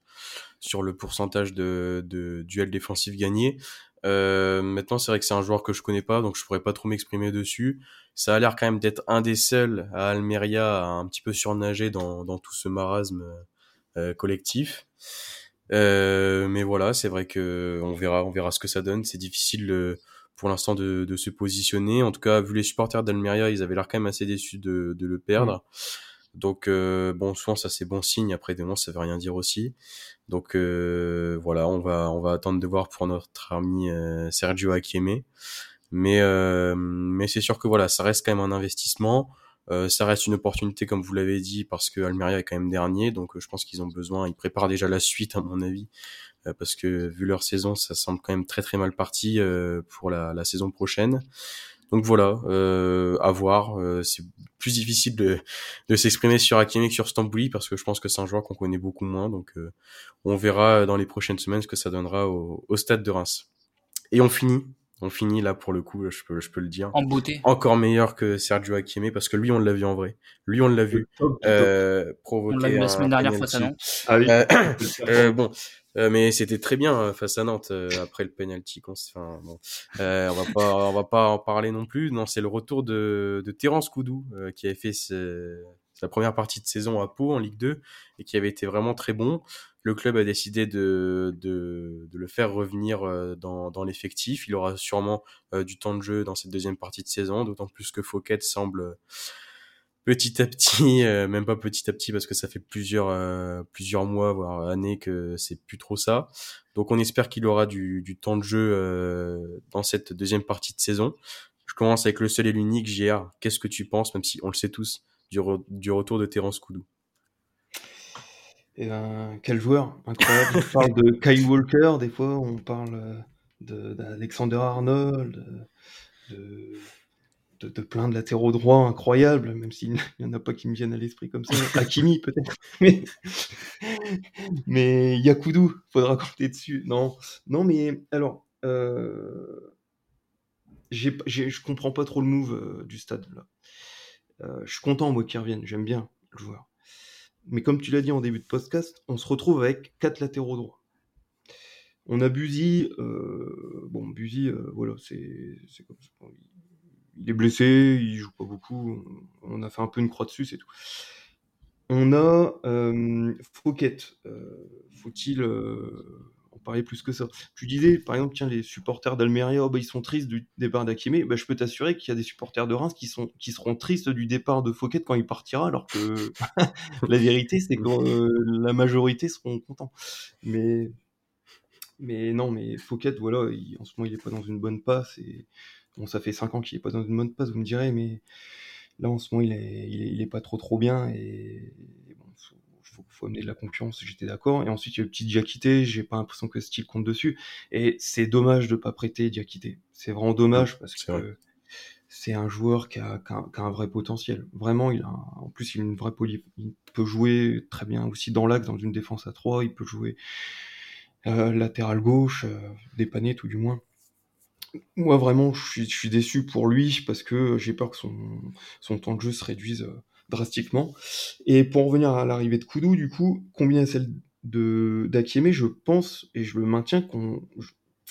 S1: sur le pourcentage de, de duels défensifs gagnés. Euh, maintenant, c'est vrai que c'est un joueur que je connais pas, donc je pourrais pas trop m'exprimer dessus. Ça a l'air quand même d'être un des seuls à Almeria à un petit peu surnager dans, dans tout ce marasme euh, collectif. mais voilà, c'est vrai que on verra, on verra ce que ça donne. C'est difficile. Pour l'instant de, de, se positionner. En tout cas, vu les supporters d'Almeria, ils avaient l'air quand même assez déçus de, de le perdre. Donc bon, souvent ça c'est bon signe. Après des mois, ça veut rien dire aussi. Donc voilà, on va on va attendre de voir pour notre ami Sergio Akieme. Mais mais c'est sûr que voilà, ça reste quand même un investissement. Euh, ça reste une opportunité, comme vous l'avez dit, parce que Almeria est quand même dernier, donc euh, je pense qu'ils ont besoin. Ils préparent déjà la suite, à mon avis, euh, parce que vu leur saison, ça semble quand même très très mal parti pour la, la, saison prochaine. Donc voilà, à voir. c'est plus difficile de, de s'exprimer sur Hakimi que sur Stambouli parce que je pense que c'est un joueur qu'on connaît beaucoup moins. Donc on verra dans les prochaines semaines ce que ça donnera au, au stade de Reims. Et on finit on finit là pour le coup, je peux, je peux le dire.
S3: En beauté.
S1: Encore meilleur que Sergio Hakimi parce que lui on l'a vu en vrai. Lui on l'a vu euh, provoquer. On l'a vu
S3: la semaine dernière face à Nantes.
S1: Ah oui. Euh, (coughs) (coughs) euh, bon, euh, mais c'était très bien euh, face à Nantes après le penalty. Enfin, bon. on va pas, on va pas en parler non plus. Non, c'est le retour de, de Terence Koudou qui avait fait sa première partie de saison à Pau en Ligue 2 et qui avait été vraiment très bon le club a décidé de, le faire revenir euh, dans, l'effectif. Il aura sûrement euh, du temps de jeu dans cette deuxième partie de saison, d'autant plus que Fouquet semble euh, petit à petit, (laughs) même pas petit à petit parce que ça fait plusieurs mois voire années que c'est plus trop ça. Donc on espère qu'il aura du, du, temps de jeu dans cette deuxième partie de saison. Je commence avec le seul et l'unique JR. Qu'est-ce que tu penses, même si on le sait tous, du, du retour de Terence Koudou
S2: et ben, quel joueur incroyable. On parle de (laughs) Kyle Walker, des fois, on parle d'Alexander Arnold, de, de, de, plein de latéraux droits incroyables, même s'il (laughs) n'y en a pas qui me viennent à l'esprit comme ça. (laughs) Hakimi, peut-être. Mais, mais Yakudu, faudra compter dessus. Non, non mais alors, euh, j'ai, je comprends pas trop le move euh, du stade là. Euh, je suis content, moi, qu'il revienne. J'aime bien le joueur. Mais comme tu l'as dit en début de podcast, on se retrouve avec quatre latéraux droits. On a Buzy, euh, bon Buzy, euh, voilà, c'est comme ça. Il est blessé, il joue pas beaucoup. On a fait un peu une croix dessus, c'est tout. On a Fouquet. Faut-il parler plus que ça. Tu disais, par exemple, tiens, les supporters d'Almeria, oh, bah, ils sont tristes du départ d'Akimé. Bah, je peux t'assurer qu'il y a des supporters de Reims qui, sont, qui seront tristes du départ de Fouquet quand il partira, alors que (laughs) la vérité, c'est que euh, la majorité seront contents. Mais, mais non, mais Fouquet, voilà, en ce moment, il est pas dans une bonne passe. Et bon, ça fait 5 ans qu'il est pas dans une bonne passe, vous me direz, mais là, en ce moment, il est, il est, pas trop trop bien. Et, faut, faut amener de la confiance, j'étais d'accord. Et ensuite, il y a le petit Diakité, j'ai pas l'impression que style compte dessus. Et c'est dommage de pas prêter Diakité. C'est vraiment dommage parce que c'est un joueur qui a, un, vrai potentiel. Vraiment, il a en plus, il a une vraie poly. Il peut jouer très bien aussi dans l'axe, dans une défense à 3. Il peut jouer euh, latéral gauche, euh, dépanner tout du moins. Moi, vraiment, je suis, je suis, déçu pour lui parce que j'ai peur que son, son temps de jeu se réduise. Drastiquement. Et pour revenir à l'arrivée de Koudou, du coup, combiné à celle de d'Akieme, je pense et je le maintiens qu'on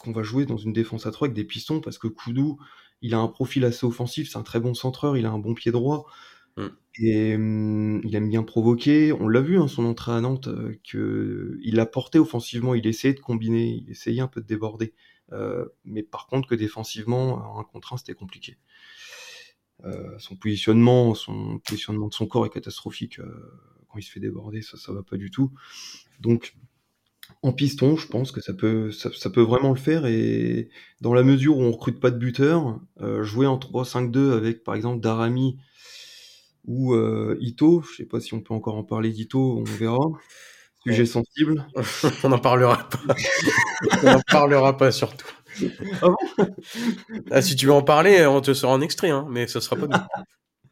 S2: qu'on va jouer dans une défense à 3 avec des pistons parce que Koudou, il a un profil assez offensif, c'est un très bon centreur, il a un bon pied droit. Mm. Et hum, il aime bien provoquer. On l'a vu, hein, son entrée à Nantes, euh, que il a porté offensivement, il essayait de combiner, il essayait un peu de déborder. Euh, mais par contre, que défensivement, un contre un, c'était compliqué. Euh, son positionnement, son positionnement de son corps est catastrophique. Euh, quand il se fait déborder, ça, ça va pas du tout. Donc, en piston, je pense que ça peut, ça, peut vraiment le faire. Et dans la mesure où on recrute pas de buteur, euh, jouer en 3-5-2 avec par exemple Darami ou Ito, je sais pas si on peut encore en parler d'Ito, on verra. Sujet sensible. (laughs)
S1: on n'en parlera pas. (laughs) on n'en parlera pas surtout. Ah bon? Ah, Si tu veux en parler, on te sera en extrait, hein, mais ce sera pas nous.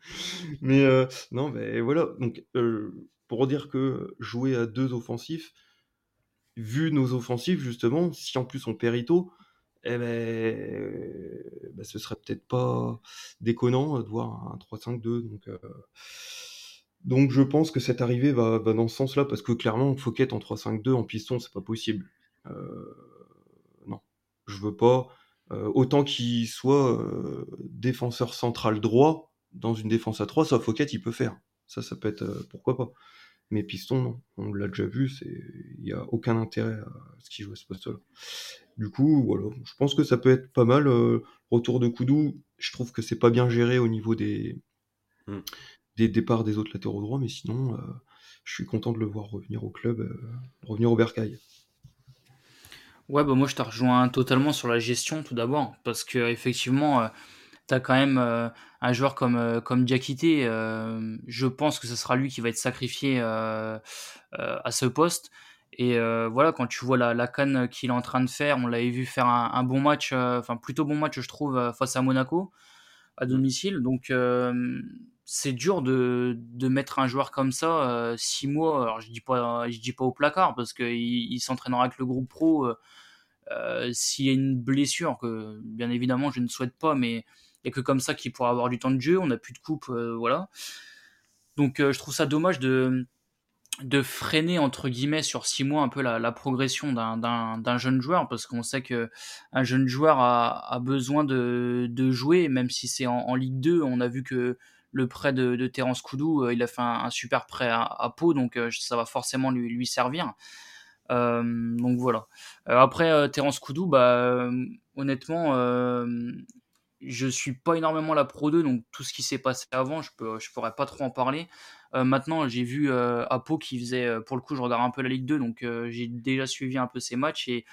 S1: (laughs)
S2: mais euh, non, mais voilà. Donc, euh, pour dire que jouer à deux offensifs, vu nos offensifs, justement, si en plus on perd Ito, eh ben, euh, ben, ce serait peut-être pas déconnant de voir un 3-5-2. Donc, donc je pense que cette arrivée va, va dans ce sens-là, parce que clairement, Fouquet en 3-5-2 en piston, c'est pas possible. Euh, je veux pas. Euh, autant qu'il soit euh, défenseur central droit dans une défense à 3, ça Fouquet il peut faire. Ça, ça peut être euh, pourquoi pas. Mais Piston, non. On l'a déjà vu, il n'y a aucun intérêt à ce qu'il joue à ce poste-là. Du coup, voilà. Je pense que ça peut être pas mal. retour de Koudou, je trouve que c'est pas bien géré au niveau des, hmm. des départs des autres latéraux droits, mais sinon, je suis content de le voir revenir au club, revenir au Bercail.
S3: Ouais, bah moi je te rejoins totalement sur la gestion tout d'abord, parce que effectivement, tu as quand même un joueur comme, comme Diakité, je pense que ce sera lui qui va être sacrifié à ce poste. Et voilà, quand tu vois la, la canne qu'il est en train de faire, on l'avait vu faire un, bon match, enfin plutôt bon match, je trouve, face à Monaco, à domicile. Donc c'est dur de, mettre un joueur comme ça six mois. Alors je dis pas, je dis pas au placard parce qu'il il, s'entraînera avec le groupe pro. S'il y a une blessure, que bien évidemment je ne souhaite pas, mais il n'y a que comme ça qu'il pourra avoir du temps de jeu. On n'a plus de coupe, voilà. Donc je trouve ça dommage de de freiner entre guillemets sur six mois un peu la, progression d'un jeune joueur parce qu'on sait que un jeune joueur a, besoin de, jouer même si c'est en, Ligue 2 on a vu que le prêt de, Terence Koudou euh, il a fait un, super prêt à, Pau donc euh, ça va forcément lui, servir euh, donc voilà après Terence Koudou bah honnêtement je suis pas énormément la Pro 2, donc tout ce qui s'est passé avant, je je pourrais pas trop en parler. Maintenant, j'ai vu euh, Apo qui faisait, pour le coup, je regarde un peu la Ligue 2, donc j'ai déjà suivi un peu ses matchs et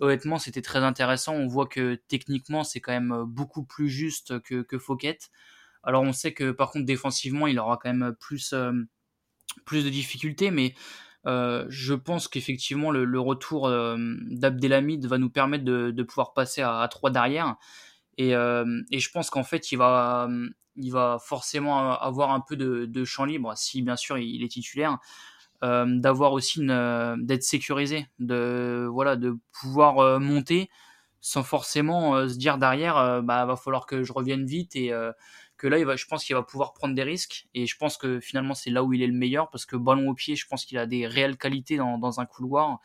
S3: honnêtement, c'était très intéressant. On voit que techniquement, c'est quand même beaucoup plus juste que, que Fouquet. Alors, on sait que par contre, défensivement, il aura quand même plus, plus de difficultés, mais je pense qu'effectivement, le, retour d'Abdelhamid va nous permettre de, pouvoir passer à, à 3 derrière. Et, euh, et je pense qu'en fait, il va, il va forcément avoir un peu de, champ libre, si bien sûr il est titulaire, euh, d'avoir aussi d'être sécurisé, de, voilà, de pouvoir euh, monter sans forcément se dire derrière, bah, va falloir que je revienne vite et que là, il va, je pense qu'il va pouvoir prendre des risques. Et je pense que finalement, c'est là où il est le meilleur parce que ballon au pied, je pense qu'il a des réelles qualités dans, dans un couloir.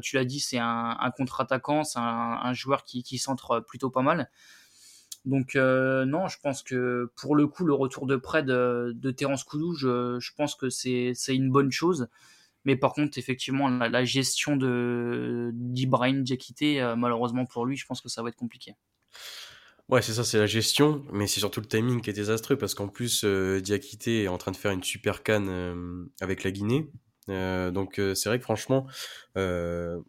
S3: tu l'as dit, c'est un, contre-attaquant, c'est un, joueur qui, centre plutôt pas mal. Donc euh, non, je pense que pour le coup, le retour de près de, Terence Koudou, je, pense que c'est une bonne chose. Mais par contre, effectivement, la, gestion d'Ibrahim Diakité, euh, malheureusement pour lui, je pense que ça va être compliqué.
S1: Ouais, c'est ça, c'est la gestion, mais c'est surtout le timing qui est désastreux parce qu'en plus, euh, Diakité est en train de faire une super canne euh, avec la Guinée. donc c'est vrai que franchement, on,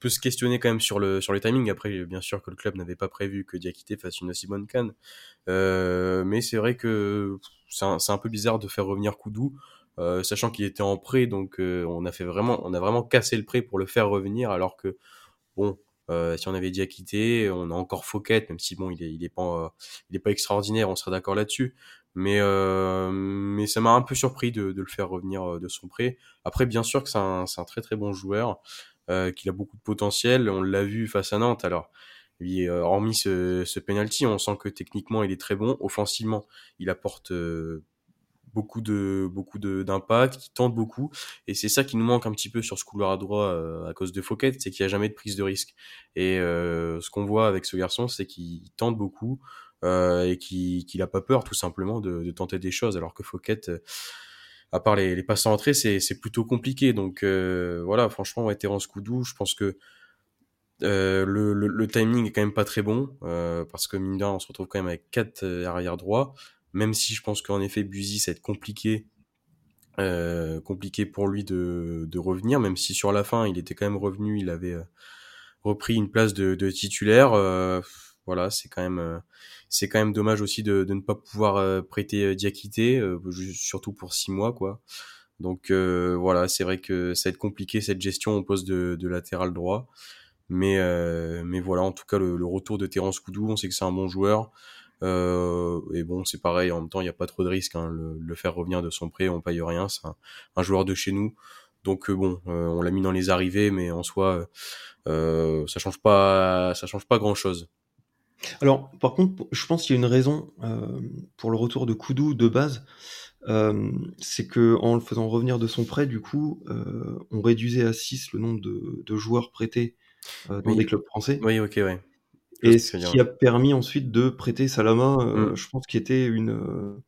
S1: peut se questionner quand même sur le sur. Après, bien sûr que le club n'avait pas prévu que Diakité fasse une aussi bonne canne, euh, mais c'est vrai que c'est un, un, peu bizarre de faire revenir Koudou, euh, sachant qu'il était en prêt, donc euh, on a vraiment on a vraiment cassé le prêt pour le faire revenir, alors que bon. Euh, si on avait Diakité, on a encore Fouquet, même si bon, il est, il pas, extraordinaire, on sera d'accord là-dessus. Mais, mais ça m'a un peu surpris de, le faire revenir de son prêt. Après, bien sûr que c'est un, très très bon joueur. Euh, qu'il a beaucoup de potentiel. On l'a vu face à Nantes. Alors, euh, hormis ce, ce penalty, on sent que techniquement il est très bon. Offensivement, il apporte euh, beaucoup de beaucoup d'impact, il tente beaucoup, et c'est ça qui nous manque un petit peu sur ce couloir à droit à cause de Fouquet, c'est qu'il n'y a jamais de prise de risque. Et ce qu'on voit avec ce garçon, c'est qu'il tente beaucoup et qu'il n'a pas peur tout simplement de, de, tenter des choses, alors que Fouquet à part les, les passes en entrée, c'est, c'est plutôt compliqué. Donc euh, voilà, franchement, ouais, Terence Koudou, je pense que euh, le, le, le, timing est quand même pas très bon euh, parce que mine de on se retrouve quand même avec quatre euh, arrière droits. Même si je pense qu'en effet, Buzy, ça va être compliqué, euh, compliqué pour lui de, de revenir. Même si sur la fin, il était quand même revenu, il avait euh, repris une place de, de titulaire. voilà, c'est quand même c'est quand même dommage aussi de, de ne pas pouvoir euh, prêter euh, Diakité, euh, surtout pour six mois, quoi. Donc voilà, c'est vrai que ça va être compliqué cette gestion au poste de, de latéral droit. Mais, mais voilà, en tout cas, le, retour de Terence Koudou, on sait que c'est un bon joueur. Euh, et bon, c'est pareil, en même temps, il n'y a pas trop de risque. Hein, le, le, faire revenir de son prêt, on paye rien. C'est un, un, joueur de chez nous. Donc bon, on l'a mis dans les arrivées, mais en soi, ça change pas, ça change pas grand chose.
S2: Alors, par contre, je pense qu'il y a une raison euh, pour le retour de Koudou de base. Euh, c'est que en le faisant revenir de son prêt, du coup, euh, on réduisait à 6 le nombre de, de joueurs prêtés euh, dans
S1: oui.
S2: des clubs français.
S1: Oui, ok, ouais.
S2: Et ce qui a permis ensuite de prêter Salama, euh, mm. je pense, qui était une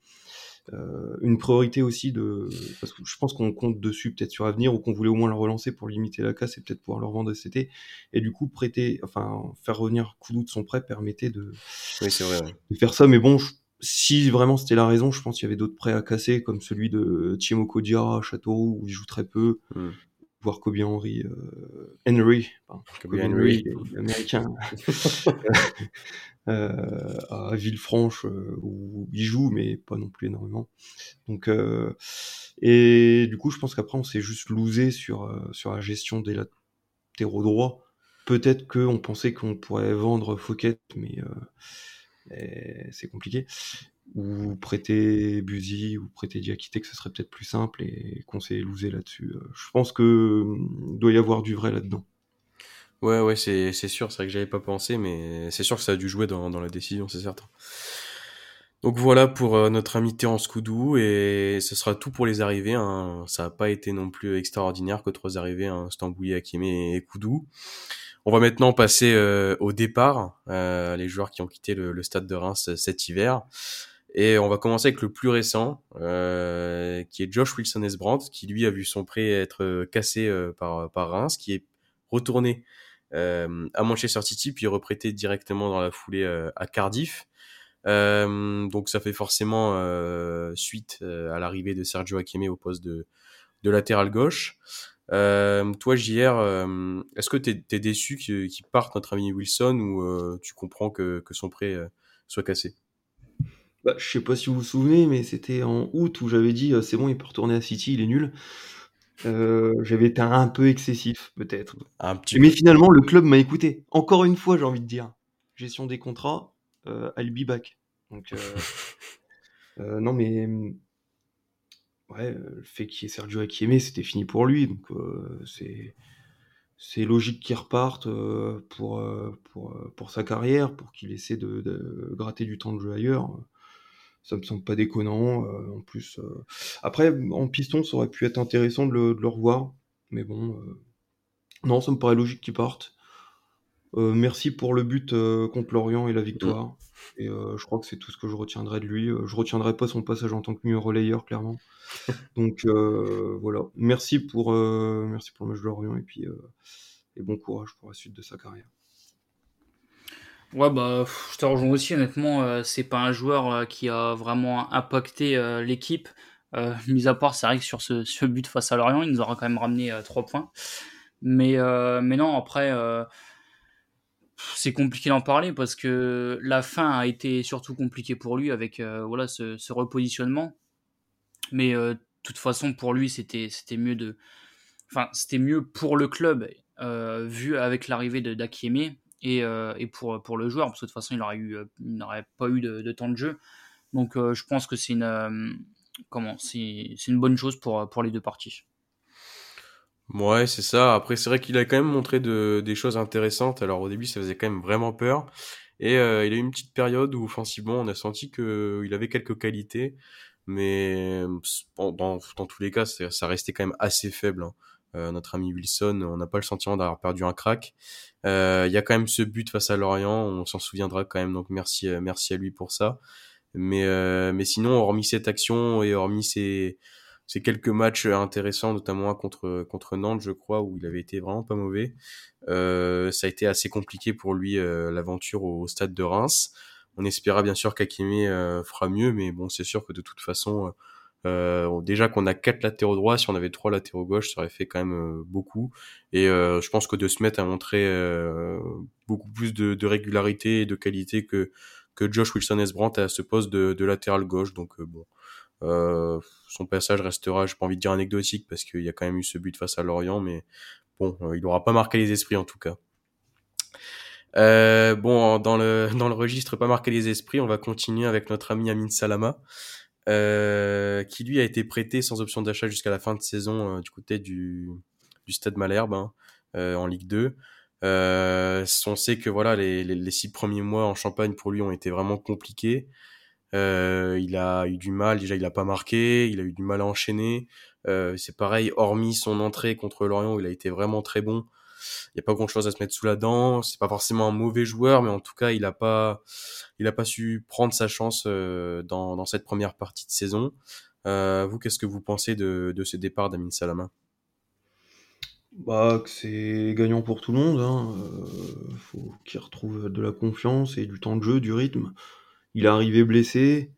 S2: euh, une priorité aussi de parce que je pense qu'on compte dessus peut-être sur avenir ou qu'on voulait au moins le relancer pour limiter la casse et peut-être pouvoir le revendre cet été et du coup prêter enfin faire revenir Koulou de son prêt permettait de,
S1: oui, c'est vrai, ouais.
S2: de faire ça mais bon je, si vraiment c'était la raison, je pense qu'il y avait d'autres prêts à casser, comme celui de Thiemo Kodia à Châteauroux, où il joue très peu,
S1: Hmm.
S2: Voire Kobe Henry, euh, Henry, pardon,
S1: Kobe Henry.
S2: américain, (laughs) euh, à Villefranche, euh, où il joue, mais pas non plus énormément. Donc, euh, et du coup, je pense qu'après, on s'est juste losé sur, euh, sur la gestion des latéraux droits. Peut-être qu'on pensait qu'on pourrait vendre Fouquet, mais, euh, mais c'est compliqué. Ou prêter Buzy, ou prêter Diakité, que ce serait peut-être plus simple, et s'est losé là-dessus. Euh, Je pense que euh, doit y avoir du vrai là-dedans.
S1: Ouais, ouais, c'est sûr, c'est vrai que j'avais pas pensé, mais c'est sûr que ça a dû jouer dans, dans la décision, c'est certain. Donc voilà pour euh, notre ami Terence Koudou, et ce sera tout pour les arrivées. Hein. Ça n'a pas été non plus extraordinaire que trois arrivées, hein, Stambouillet, Hakimi et Koudou. On va maintenant passer euh, au départ, euh, les joueurs qui ont quitté le, le stade de Reims euh, cet hiver. Et on va commencer avec le plus récent, euh, qui est Josh Wilson Esbrandt, qui lui a vu son prêt être euh, cassé euh, par, par Reims, qui est retourné euh, à Manchester City, puis reprêté directement dans la foulée euh, à Cardiff. Donc ça fait forcément suite à l'arrivée de Sergio Hakimi au poste de, de latéral gauche. Toi, JR, est-ce que t'es es déçu qu'il parte notre ami Wilson ou tu comprends que, que son prêt soit cassé?
S2: Bah, je sais pas si vous vous souvenez, mais c'était en août où j'avais dit euh, c'est bon, il peut retourner à City, il est nul. Euh, j'avais été un peu excessif, peut-être. Mais finalement, le club m'a écouté. Encore une fois, j'ai envie de dire. Gestion des contrats, euh, I'll be back. Donc, euh, (laughs) non, mais hum, ouais, le fait qu'il y ait Sergio Akieme, c'était fini pour lui. Donc, c'est c'est logique qu'il reparte pour, pour, pour sa carrière, pour qu'il essaie de, de gratter du temps de jeu ailleurs. Ça me semble pas déconnant. euh, en plus, euh, après, en piston, ça aurait pu être intéressant de le, de le revoir. Mais bon, euh, non, ça me paraît logique qu'il parte. Euh, merci pour le but euh, contre Lorient et la victoire. Et euh, je crois que c'est tout ce que je retiendrai de lui. Je retiendrai pas son passage en tant que mieux relayeur, clairement. (laughs) Donc voilà. Merci pour, merci pour le match de Lorient et puis et bon courage pour la suite de sa carrière.
S3: Ouais, bah, je te rejoins aussi, honnêtement, euh, c'est pas un joueur euh, qui a vraiment impacté euh, l'équipe. Mis à part, c'est vrai que sur (laughs) ce, but face à Lorient, il nous aura quand même ramené euh, 3 points. Mais, mais non, après, c'est compliqué d'en parler parce que la fin a été surtout compliquée pour lui avec voilà, ce, repositionnement. Mais de toute façon, pour lui, c'était mieux. Enfin, c'était mieux pour le club, vu avec l'arrivée de d'Akieme et, euh, et pour, pour le joueur, parce que de toute façon, il euh, n'aurait pas eu de, temps de jeu. Donc, euh, je pense que c'est une, comment, une bonne chose pour, pour les deux parties.
S1: Ouais, c'est ça. Après, c'est vrai qu'il a quand même montré de, des choses intéressantes. Alors au début, ça faisait quand même vraiment peur. Et il a eu une petite période où offensivement, on a senti que il avait quelques qualités, mais dans, dans tous les cas, ça, ça restait quand même assez faible. hein. Euh, notre ami Wilson, on n'a pas le sentiment d'avoir perdu un crack. Euh, Il y a quand même ce but face à Lorient, on s'en souviendra quand même. Donc merci, euh, merci à lui pour ça. Mais mais sinon, hormis cette action et hormis ces ces quelques matchs intéressants, notamment contre contre Nantes, je crois, où il avait été vraiment pas mauvais. Euh, ça a été assez compliqué pour lui euh, l'aventure au, stade de Reims. On espéra bien sûr qu'Akimi euh, fera mieux, mais bon, c'est sûr que de toute façon, euh, déjà qu'on a quatre latéraux droits, si on avait trois latéraux gauche, ça aurait fait quand même euh, beaucoup. Et euh, je pense que de se mettre à montrer euh, beaucoup plus de, de régularité et de qualité que que Josh Wilson Esbrandt à ce poste de, de latéral gauche. Donc euh, bon, son passage restera, j'ai pas envie de dire anecdotique parce qu'il y a quand même eu ce but face à Lorient, mais bon, il n'aura pas marqué les esprits en tout cas. Bon, dans le (laughs) dans le registre pas marqué les esprits, on va continuer avec notre ami Amin Salama, euh, qui lui a été prêté sans option d'achat jusqu'à la fin de saison euh, du côté du Stade Malherbe hein, euh, en Ligue 2. Euh, on sait que voilà les, six premiers mois en Champagne pour lui ont été vraiment compliqués. Il a eu du mal, déjà il a pas marqué, il a eu du mal à enchaîner. C'est pareil, hormis son entrée contre Lorient, il a été vraiment très bon. Il n'y a pas grand chose à se mettre sous la dent. C'est pas forcément un mauvais joueur, mais en tout cas, il a pas, il a pas su prendre sa chance euh, dans, cette première partie de saison. Euh, vous, qu'est-ce que vous pensez de, de ce départ d'Amin Salama
S2: Bah, c'est gagnant pour tout le monde. Hein. Euh, faut qu'il retrouve de la confiance et du temps de jeu, du rythme. il est arrivé blessé.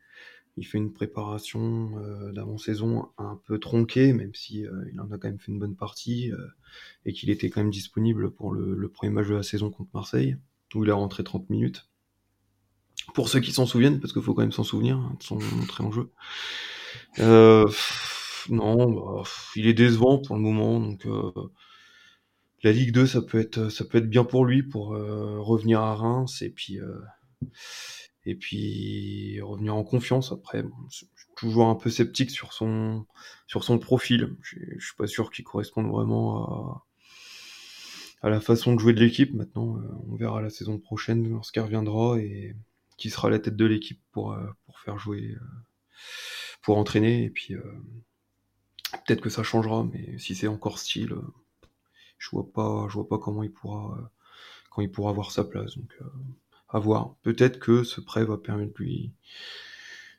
S2: Il fait une préparation euh, d'avant-saison un peu tronquée, même si euh, il en a quand même fait une bonne partie euh, et qu'il était quand même disponible pour le, premier match de la saison contre Marseille, où il a rentré 30 minutes. Pour ceux qui s'en souviennent, parce qu'il faut quand même s'en souvenir hein, de son entrée en jeu. non, bah, il est décevant pour le moment, donc la Ligue 2, ça peut être, ça peut être bien pour lui pour revenir à Reims et puis et puis revenir en confiance après. je suis toujours un peu sceptique sur son, sur son profil. Je, je suis pas sûr qu'il corresponde vraiment à, à la façon de jouer de l'équipe. Maintenant, euh, on verra la saison prochaine lorsqu'il reviendra et qui sera la tête de l'équipe pour, euh, pour faire jouer, euh, pour entraîner. Et puis peut-être que ça changera, mais si c'est encore style, je vois pas, je vois pas comment il pourra, quand il pourra avoir sa place. Donc Peut-être que ce prêt va permettre de lui,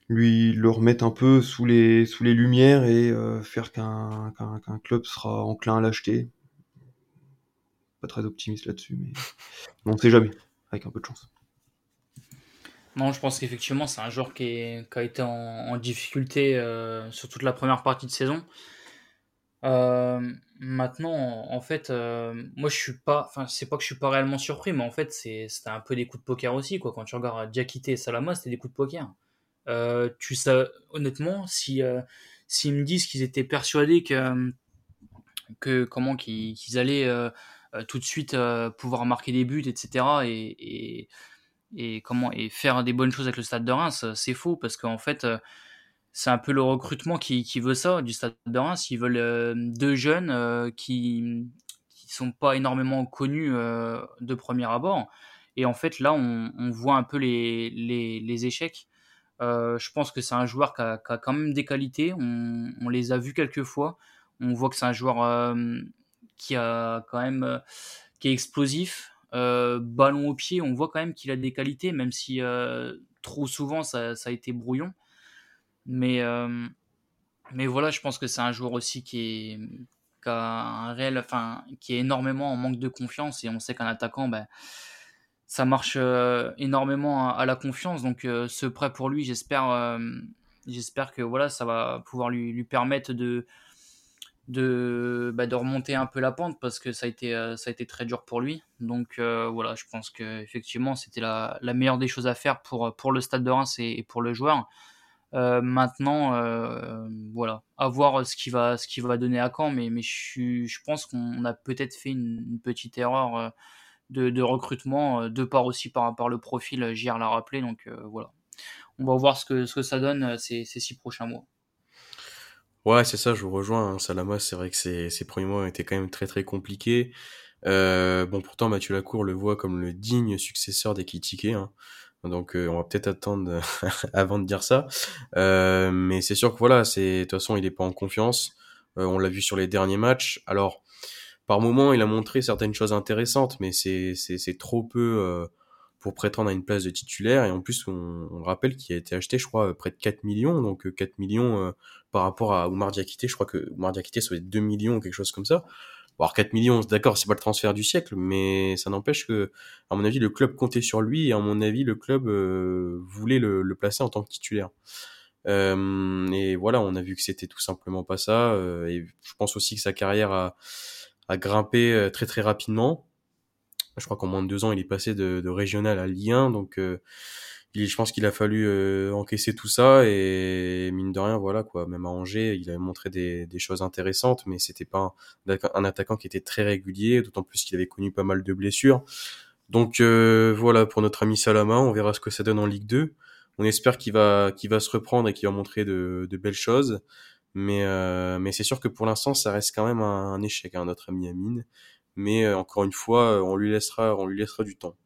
S2: lui le remettre un peu sous les, sous les lumières et euh, faire qu'un qu'un club sera enclin à l'acheter. Pas très optimiste là-dessus, mais on ne sait jamais, avec un peu de chance.
S3: Non, je pense qu'effectivement, c'est un joueur qui, a été en, difficulté euh, sur toute la première partie de saison. Euh, maintenant, en fait, euh, moi je suis pas, enfin c'est pas que je suis pas réellement surpris, mais en fait c'est c'était un peu des coups de poker aussi quoi. Quand tu regardes Diakité et Salama, c'était des coups de poker. Euh, tu sais, honnêtement, si s'ils me disent qu'ils étaient persuadés que que comment qu'ils allaient tout de suite pouvoir marquer des buts, etc. et, et, et comment et faire des bonnes choses avec le Stade de Reims, c'est faux parce qu'en fait c'est un peu le recrutement qui, qui, veut ça du Stade de Reims. Ils veulent euh, deux jeunes euh, qui qui sont pas énormément connus euh, de premier abord. Et en fait, là, on, on voit un peu les, les, les échecs. je pense que c'est un joueur qui a, qui a, quand même des qualités. On, on, les a vus quelques fois. On voit que c'est un joueur qui a quand même qui est explosif, ballon au pied. On voit quand même qu'il a des qualités, même si trop souvent ça, ça a été brouillon. Mais, euh, mais voilà, je pense que c'est un joueur aussi qui est, a un réel, enfin, qui est énormément en manque de confiance et on sait qu'un attaquant, ben, ça marche euh, énormément à, la confiance. Donc euh, ce prêt pour lui, j'espère, j'espère que voilà, ça va pouvoir lui, permettre de bah, de remonter un peu la pente parce que ça a été, ça a été très dur pour lui. Donc voilà, je pense que effectivement c'était la, meilleure des choses à faire pour, pour le Stade de Reims et pour le joueur. Euh, maintenant, euh, voilà, à voir ce qui va, ce qui va donner à quand, mais, je, pense qu'on a peut-être fait une, petite erreur euh, de, recrutement, de part aussi par, le profil, JR l'a rappelé, donc voilà. On va voir ce que, ça donne ces, six prochains mois.
S1: Ouais, c'est ça, je vous rejoins. Hein. Salama, c'est vrai que ces, premiers mois ont été quand même très très compliqués. Euh, bon, pourtant, Mathieu Lacour le voit comme le digne successeur des Hein. Donc euh, on va peut-être attendre (laughs) avant de dire ça. Euh, mais c'est sûr que voilà, c'est de toute façon il est pas en confiance. Euh, on l'a vu sur les derniers matchs. Alors par moment il a montré certaines choses intéressantes, mais c'est trop peu pour prétendre à une place de titulaire. Et en plus on, rappelle qu'il a été acheté, je crois, près de 4 millions. Donc 4 millions par rapport à Oumar Diakité, je crois que Oumar Diakité ça 2 millions ou quelque chose comme ça. Alors 4 millions, d'accord, c'est pas le transfert du siècle, mais ça n'empêche que, à mon avis, le club comptait sur lui et à mon avis, le club euh, voulait le, placer en tant que titulaire. Euh, et voilà, on a vu que c'était tout simplement pas ça. Euh, et je pense aussi que sa carrière a, grimpé très très rapidement. Je crois qu'en moins de deux ans, il est passé de, de régional à Ligue 1, donc je pense qu'il a fallu euh, encaisser tout ça et mine de rien, voilà quoi. Même à Angers, il avait montré des, choses intéressantes, mais c'était pas un, attaquant qui était très régulier, d'autant plus qu'il avait connu pas mal de blessures. Donc euh, voilà pour notre ami Salama, on verra ce que ça donne en Ligue 2. On espère qu'il va se reprendre et qu'il va montrer de, de, belles choses, mais euh, mais c'est sûr que pour l'instant, ça reste quand même un, échec, hein, notre ami Amine. Mais encore une fois, on lui laissera on lui laissera du temps.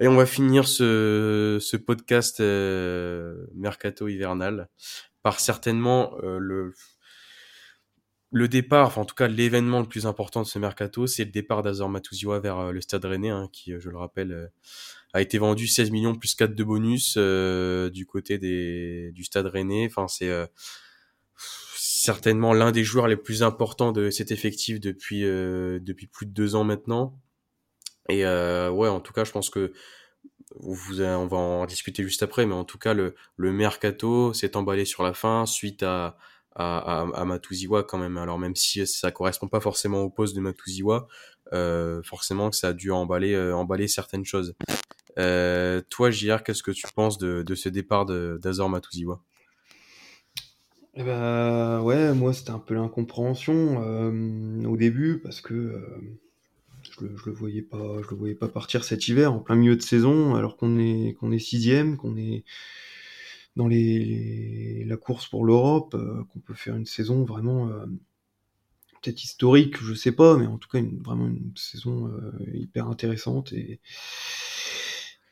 S1: Et on va finir ce, ce podcast euh, mercato hivernal par certainement euh, le le départ, enfin en tout cas l'événement le plus important de ce mercato, c'est le départ d'Azor Matuziwa vers euh, le Stade Rennais, hein, qui, je le rappelle, a été vendu 16 millions plus 4 de bonus du côté des, du Stade Rennais. Enfin c'est certainement l'un des joueurs les plus importants de cet effectif depuis depuis plus de deux ans maintenant. Et euh, ouais, en tout cas, je pense que vous, on va en discuter juste après, mais en tout cas, le, le mercato s'est emballé sur la fin suite à, à, à, Matuziwa quand même. Alors même si ça correspond pas forcément au poste de Matuziwa, euh, forcément que ça a dû emballer, euh, emballer certaines choses. Euh, toi, JR, qu'est-ce que tu penses de, de ce départ d'Azor Matuziwa?
S2: Eh ben, ouais, moi c'était un peu l'incompréhension euh, au début parce que euh, je, le, le voyais pas, je le voyais pas partir cet hiver en plein milieu de saison alors qu'on est qu'on est sixième, qu'on est dans les, la course pour l'Europe, euh, qu'on peut faire une saison vraiment peut-être historique, je sais pas, mais en tout cas vraiment une saison hyper intéressante et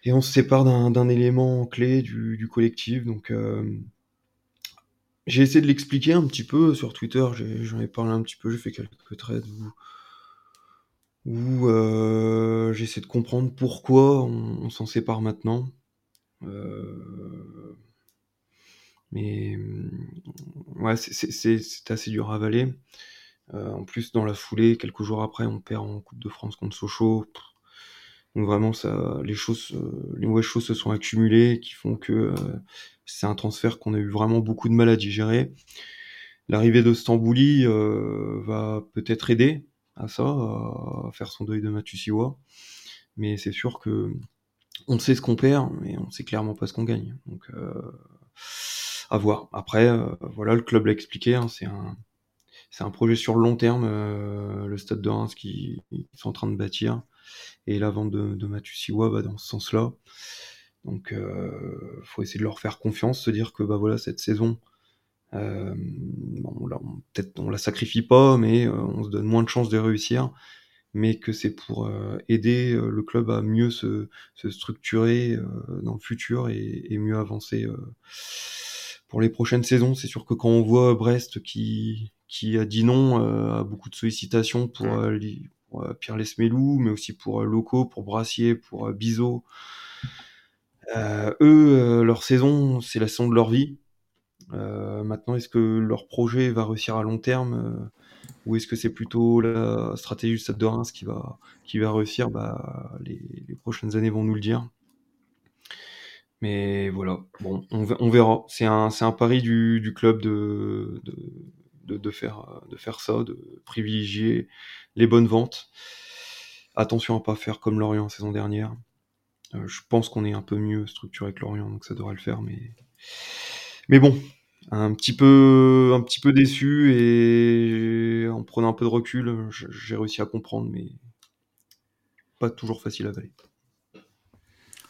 S2: et on se sépare d'un élément clé du, du collectif. Donc j'ai essayé de l'expliquer un petit peu sur Twitter, j'en ai, parlé un petit peu, j'ai fait quelques où, où euh, j'essaie de comprendre pourquoi on, s'en sépare maintenant. Euh, mais ouais, c'est assez dur à avaler. Euh, en plus, dans la foulée, quelques jours après, on perd en Coupe de France contre Sochaux. Donc vraiment, ça, les choses, les mauvaises choses se sont accumulées, qui font que c'est un transfert qu'on a eu vraiment beaucoup de mal à digérer. L'arrivée de Stambouli euh, va peut-être aider à ça, à faire son deuil de Matusiwa. Mais c'est sûr que on sait ce qu'on perd, mais on sait clairement pas ce qu'on gagne. Donc euh, à voir. Après, euh, voilà, le club l'a expliqué, hein, c'est un c'est un projet sur le long terme, euh, le stade de Reims qui, sont en train de bâtir, et la vente de, de Matusiwa va dans ce sens-là. Donc, faut essayer de leur faire confiance, se dire que bah voilà cette saison, euh, bon, peut-être on la sacrifie pas, mais euh, on se donne moins de chances de réussir, mais que c'est pour euh, aider euh, le club à mieux se, se structurer dans le futur et, et mieux avancer pour les prochaines saisons. C'est sûr que quand on voit Brest qui qui a dit non à beaucoup de sollicitations pour, pour Pierre Lesmelou, mais aussi pour Loco, pour Brassier, pour Bizot. Euh, eux, euh, leur saison, c'est la saison de leur vie. Euh, maintenant, est-ce que leur projet va réussir à long terme ou est-ce que c'est plutôt la stratégie du Stade de Reims qui va, qui va réussir? Bah, les, prochaines années vont nous le dire. Mais voilà, bon, on, verra. C'est un, un pari du, club de, de, faire, de faire ça, de privilégier les bonnes ventes. Attention à pas faire comme Lorient saison dernière. Euh, je pense qu'on est un peu mieux structuré que Lorient, donc ça devrait le faire. Mais, mais bon, un petit peu, déçu et en prenant un peu de recul, j'ai réussi à comprendre, mais pas toujours facile à avaler.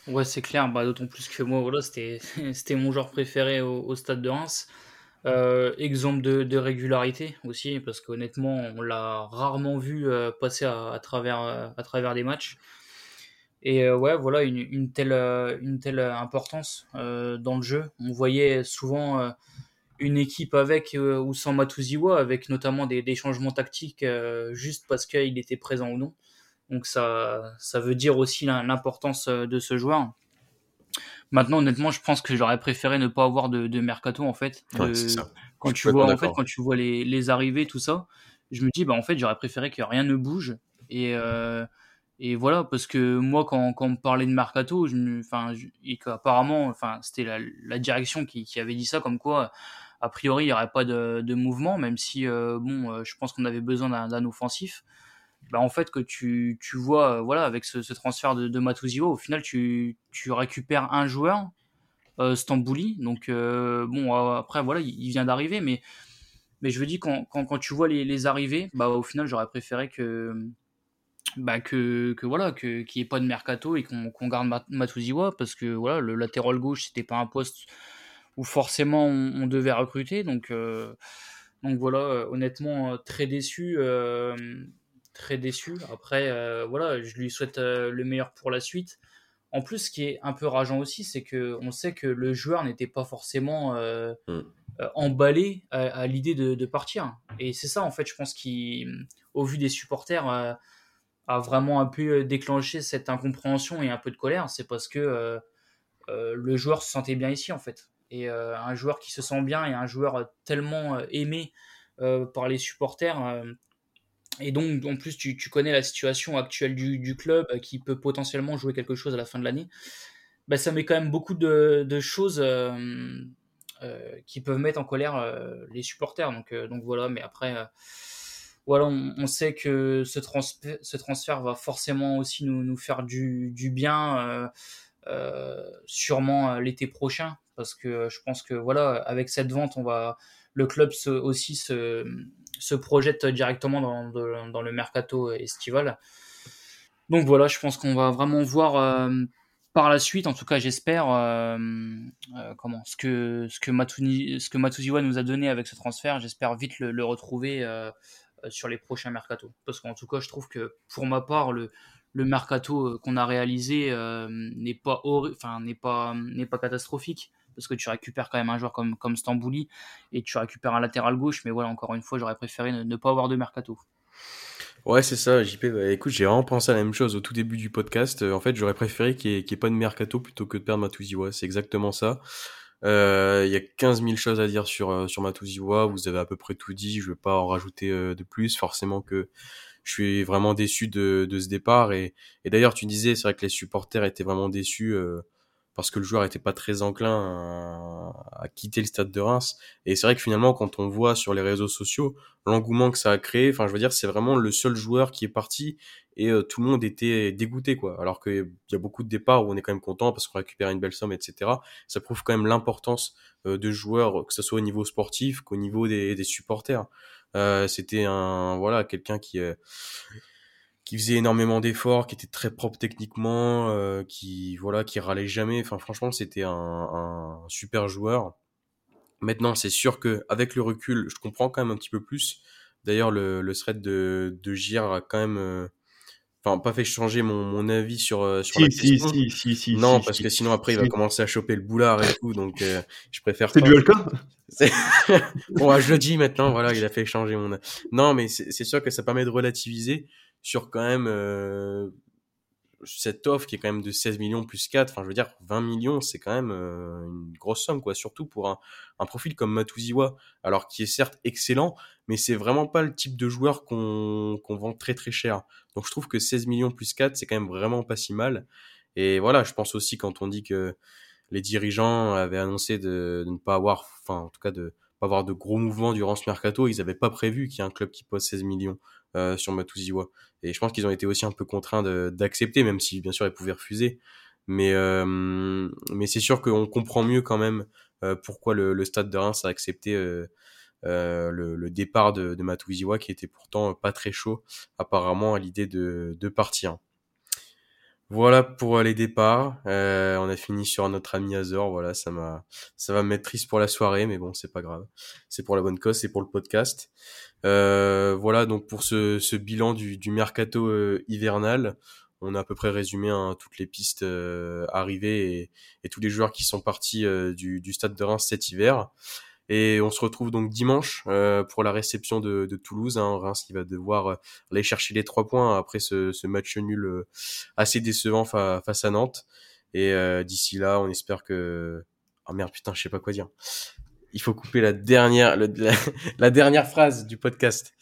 S3: Ouais, c'est clair. Bah, D'autant plus que moi, voilà, c'était (laughs) mon genre préféré au, stade de Reims. Euh, exemple de, régularité aussi, parce qu'honnêtement, on l'a rarement vu euh, passer à, travers, à travers des matchs. Et euh, ouais, voilà, une, une, telle, euh, une telle importance euh, dans le jeu. On voyait souvent une équipe avec ou sans Matuziwa, avec notamment des, des changements tactiques juste parce qu'il était présent ou non. Donc ça, ça veut dire aussi l'importance de ce joueur. Maintenant, honnêtement, je pense que j'aurais préféré ne pas avoir de, de mercato en fait.
S1: Ouais, ça.
S3: Quand tu vois en fait, quand tu vois les, les arrivées, tout ça, je me dis bah en fait j'aurais préféré que rien ne bouge et euh, et voilà, parce que moi, quand, quand on me parlait de Mercato, je, enfin, et qu'apparemment, enfin, c'était la, la, direction qui, qui, avait dit ça, comme quoi, a priori, il n'y aurait pas de, de mouvement, même si, euh, bon, euh, je pense qu'on avait besoin d'un offensif. Bah, en fait, que tu, tu vois, euh, voilà, avec ce, ce, transfert de, de Matuzio, au final, tu, tu récupères un joueur, euh, Stambouli. Donc, euh, bon, après, voilà, il, il vient d'arriver, mais, mais je veux dire, quand, quand, quand tu vois les, les arrivées, bah, au final, j'aurais préféré que bah que, que voilà que qu'il n'y ait pas de mercato et qu'on qu garde Matuziwa parce que voilà le latéral gauche c'était pas un poste où forcément on, on devait recruter. Donc euh, donc voilà euh, honnêtement euh, très déçu euh, très déçu. Après euh, voilà je lui souhaite le meilleur pour la suite. En plus ce qui est un peu rageant aussi c'est que on sait que le joueur n'était pas forcément mm. emballé à, à l'idée de, de, partir. Et c'est ça en fait je pense qui au vu des supporters a vraiment un peu déclenché cette incompréhension et un peu de colère, c'est parce que euh, euh, le joueur se sentait bien ici en fait. Et euh, un joueur qui se sent bien et un joueur tellement aimé par les supporters. et donc en plus tu, connais la situation actuelle du, du club qui peut potentiellement jouer quelque chose à la fin de l'année. bah, ça met quand même beaucoup de, choses qui peuvent mettre en colère les supporters. Donc, donc voilà, mais après, voilà, on, sait que ce, transfert va forcément aussi nous, faire du, bien, sûrement l'été prochain, parce que je pense que voilà, avec cette vente, on va le club aussi se, projette directement dans, le mercato estival. Donc voilà, je pense qu'on va vraiment voir euh, par la suite, en tout cas j'espère, euh, euh, comment ce que ce que Matuziwa nous a donné avec ce transfert, j'espère vite le, retrouver sur les prochains mercato. Parce qu'en tout cas, je trouve que pour ma part, le, le mercato qu'on a réalisé n'est pas n'est pas pas catastrophique parce que tu récupères quand même un joueur comme, comme Stambouli et tu récupères un latéral gauche. Mais voilà, encore une fois, j'aurais préféré ne, pas avoir de mercato.
S1: Ouais, c'est ça, JP. Bah, écoute, j'ai vraiment pensé à la même chose au tout début du podcast. Euh, en fait, j'aurais préféré qu'il n'y ait, pas de mercato plutôt que de perdre Matuziwa. C'est exactement ça. Euh, il y a 15 000 choses à dire sur, euh, sur Matuziwa. Vous avez à peu près tout dit. Je ne vais pas en rajouter de plus. Forcément que je suis vraiment déçu de, de ce départ. Et, et d'ailleurs, tu disais, c'est vrai que les supporters étaient vraiment déçus parce que le joueur était pas très enclin à, quitter le stade de Reims. Et c'est vrai que finalement, quand on voit sur les réseaux sociaux l'engouement que ça a créé, enfin, je veux dire, c'est vraiment le seul joueur qui est parti et euh, tout le monde était dégoûté, quoi. Alors qu'il y a beaucoup de départs où on est quand même content parce qu'on récupère une belle somme, etc. Ça prouve quand même l'importance euh, de joueurs, que ce soit au niveau sportif qu'au niveau des, supporters. Euh, C'était un, voilà, quelqu'un qui qui faisait énormément d'efforts, qui était très propre techniquement, euh, qui voilà, qui râlait jamais. Enfin, franchement, c'était un, un, super joueur. Maintenant, c'est sûr que avec le recul, je comprends quand même un petit peu plus. D'ailleurs, le, le thread de, de Gir a quand même, euh, enfin, pas fait changer mon, mon avis sur, euh, sur la question. Si, si, si, non, parce que sinon après, il va commencer à choper le boulard et tout, donc je préfère.
S2: C'est du le cas? (laughs)
S1: bon, je le dis maintenant, voilà, il a fait changer mon. Non, mais c'est sûr que ça permet de relativiser sur quand même euh, cette offre qui est quand même de 16 millions plus 4, enfin je veux dire 20 millions, c'est quand même euh, une grosse somme quoi, surtout pour un, profil comme Matuziwa, alors qui est certes excellent, mais c'est vraiment pas le type de joueur qu'on vend très très cher. Donc je trouve que 16 millions plus 4, c'est quand même vraiment pas si mal. Et voilà, je pense aussi quand on dit que les dirigeants avaient annoncé de, de ne pas avoir, enfin en tout cas de pas avoir de gros mouvements durant ce mercato, ils n'avaient pas prévu qu'il y ait un club qui pose 16 millions. Euh, sur Matuziwa. Et je pense qu'ils ont été aussi un peu contraints d'accepter, même si bien sûr ils pouvaient refuser. Mais, euh, mais c'est sûr qu'on comprend mieux quand même euh, pourquoi le, stade de Reims a accepté le, départ de, de qui était pourtant pas très chaud apparemment à l'idée de partir. Voilà pour les départs. Euh, on a fini sur notre ami Azor. Voilà, ça m'a, ça va me mettre triste pour la soirée, mais bon, c'est pas grave. C'est pour la bonne cause, c'est pour le podcast. Euh, voilà donc pour ce, bilan du, mercato euh, hivernal. On a à peu près résumé hein, toutes les pistes euh, arrivées et, et, tous les joueurs qui sont partis du, du, stade de Reims cet hiver. Et on se retrouve donc dimanche euh, pour la réception de, de Toulouse, hein, Reims qui va devoir euh, aller chercher les trois points après ce, ce match nul euh, assez décevant face à Nantes. Et d'ici là, on espère que... Oh merde, putain, je sais pas quoi dire. Il faut couper la dernière, (laughs) la, dernière phrase du podcast.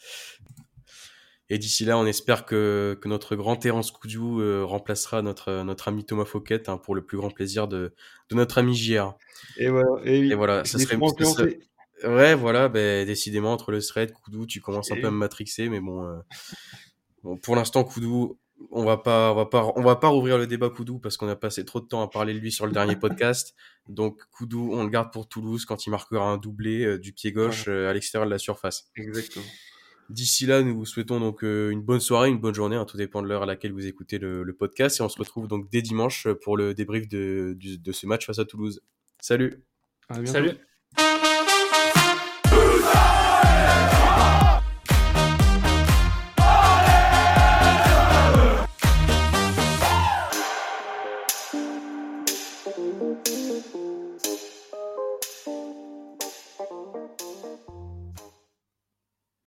S1: Et d'ici là, on espère que, que notre grand Terence Koudou remplacera notre, notre ami Thomas Fouquet hein, pour le plus grand plaisir de, de notre ami JR.
S2: Et voilà, et,
S1: voilà ça serait, Ouais, voilà, ben, décidément, entre le thread, Koudou, tu commences un peu à me matrixer, mais bon, euh, bon pour l'instant, Koudou, on va pas, on va pas, on va pas rouvrir le débat Koudou parce qu'on a passé trop de temps à parler de lui sur le dernier podcast. Donc, Koudou, on le garde pour Toulouse quand il marquera un doublé euh, du pied gauche euh, à l'extérieur de la surface.
S2: Exactement.
S1: D'ici là, nous vous souhaitons donc une bonne soirée, une bonne journée, hein, tout dépend de l'heure à laquelle vous écoutez le, le, podcast, et on se retrouve donc dès dimanche pour le débrief de, de, de ce match face à Toulouse. Salut.
S3: Salut.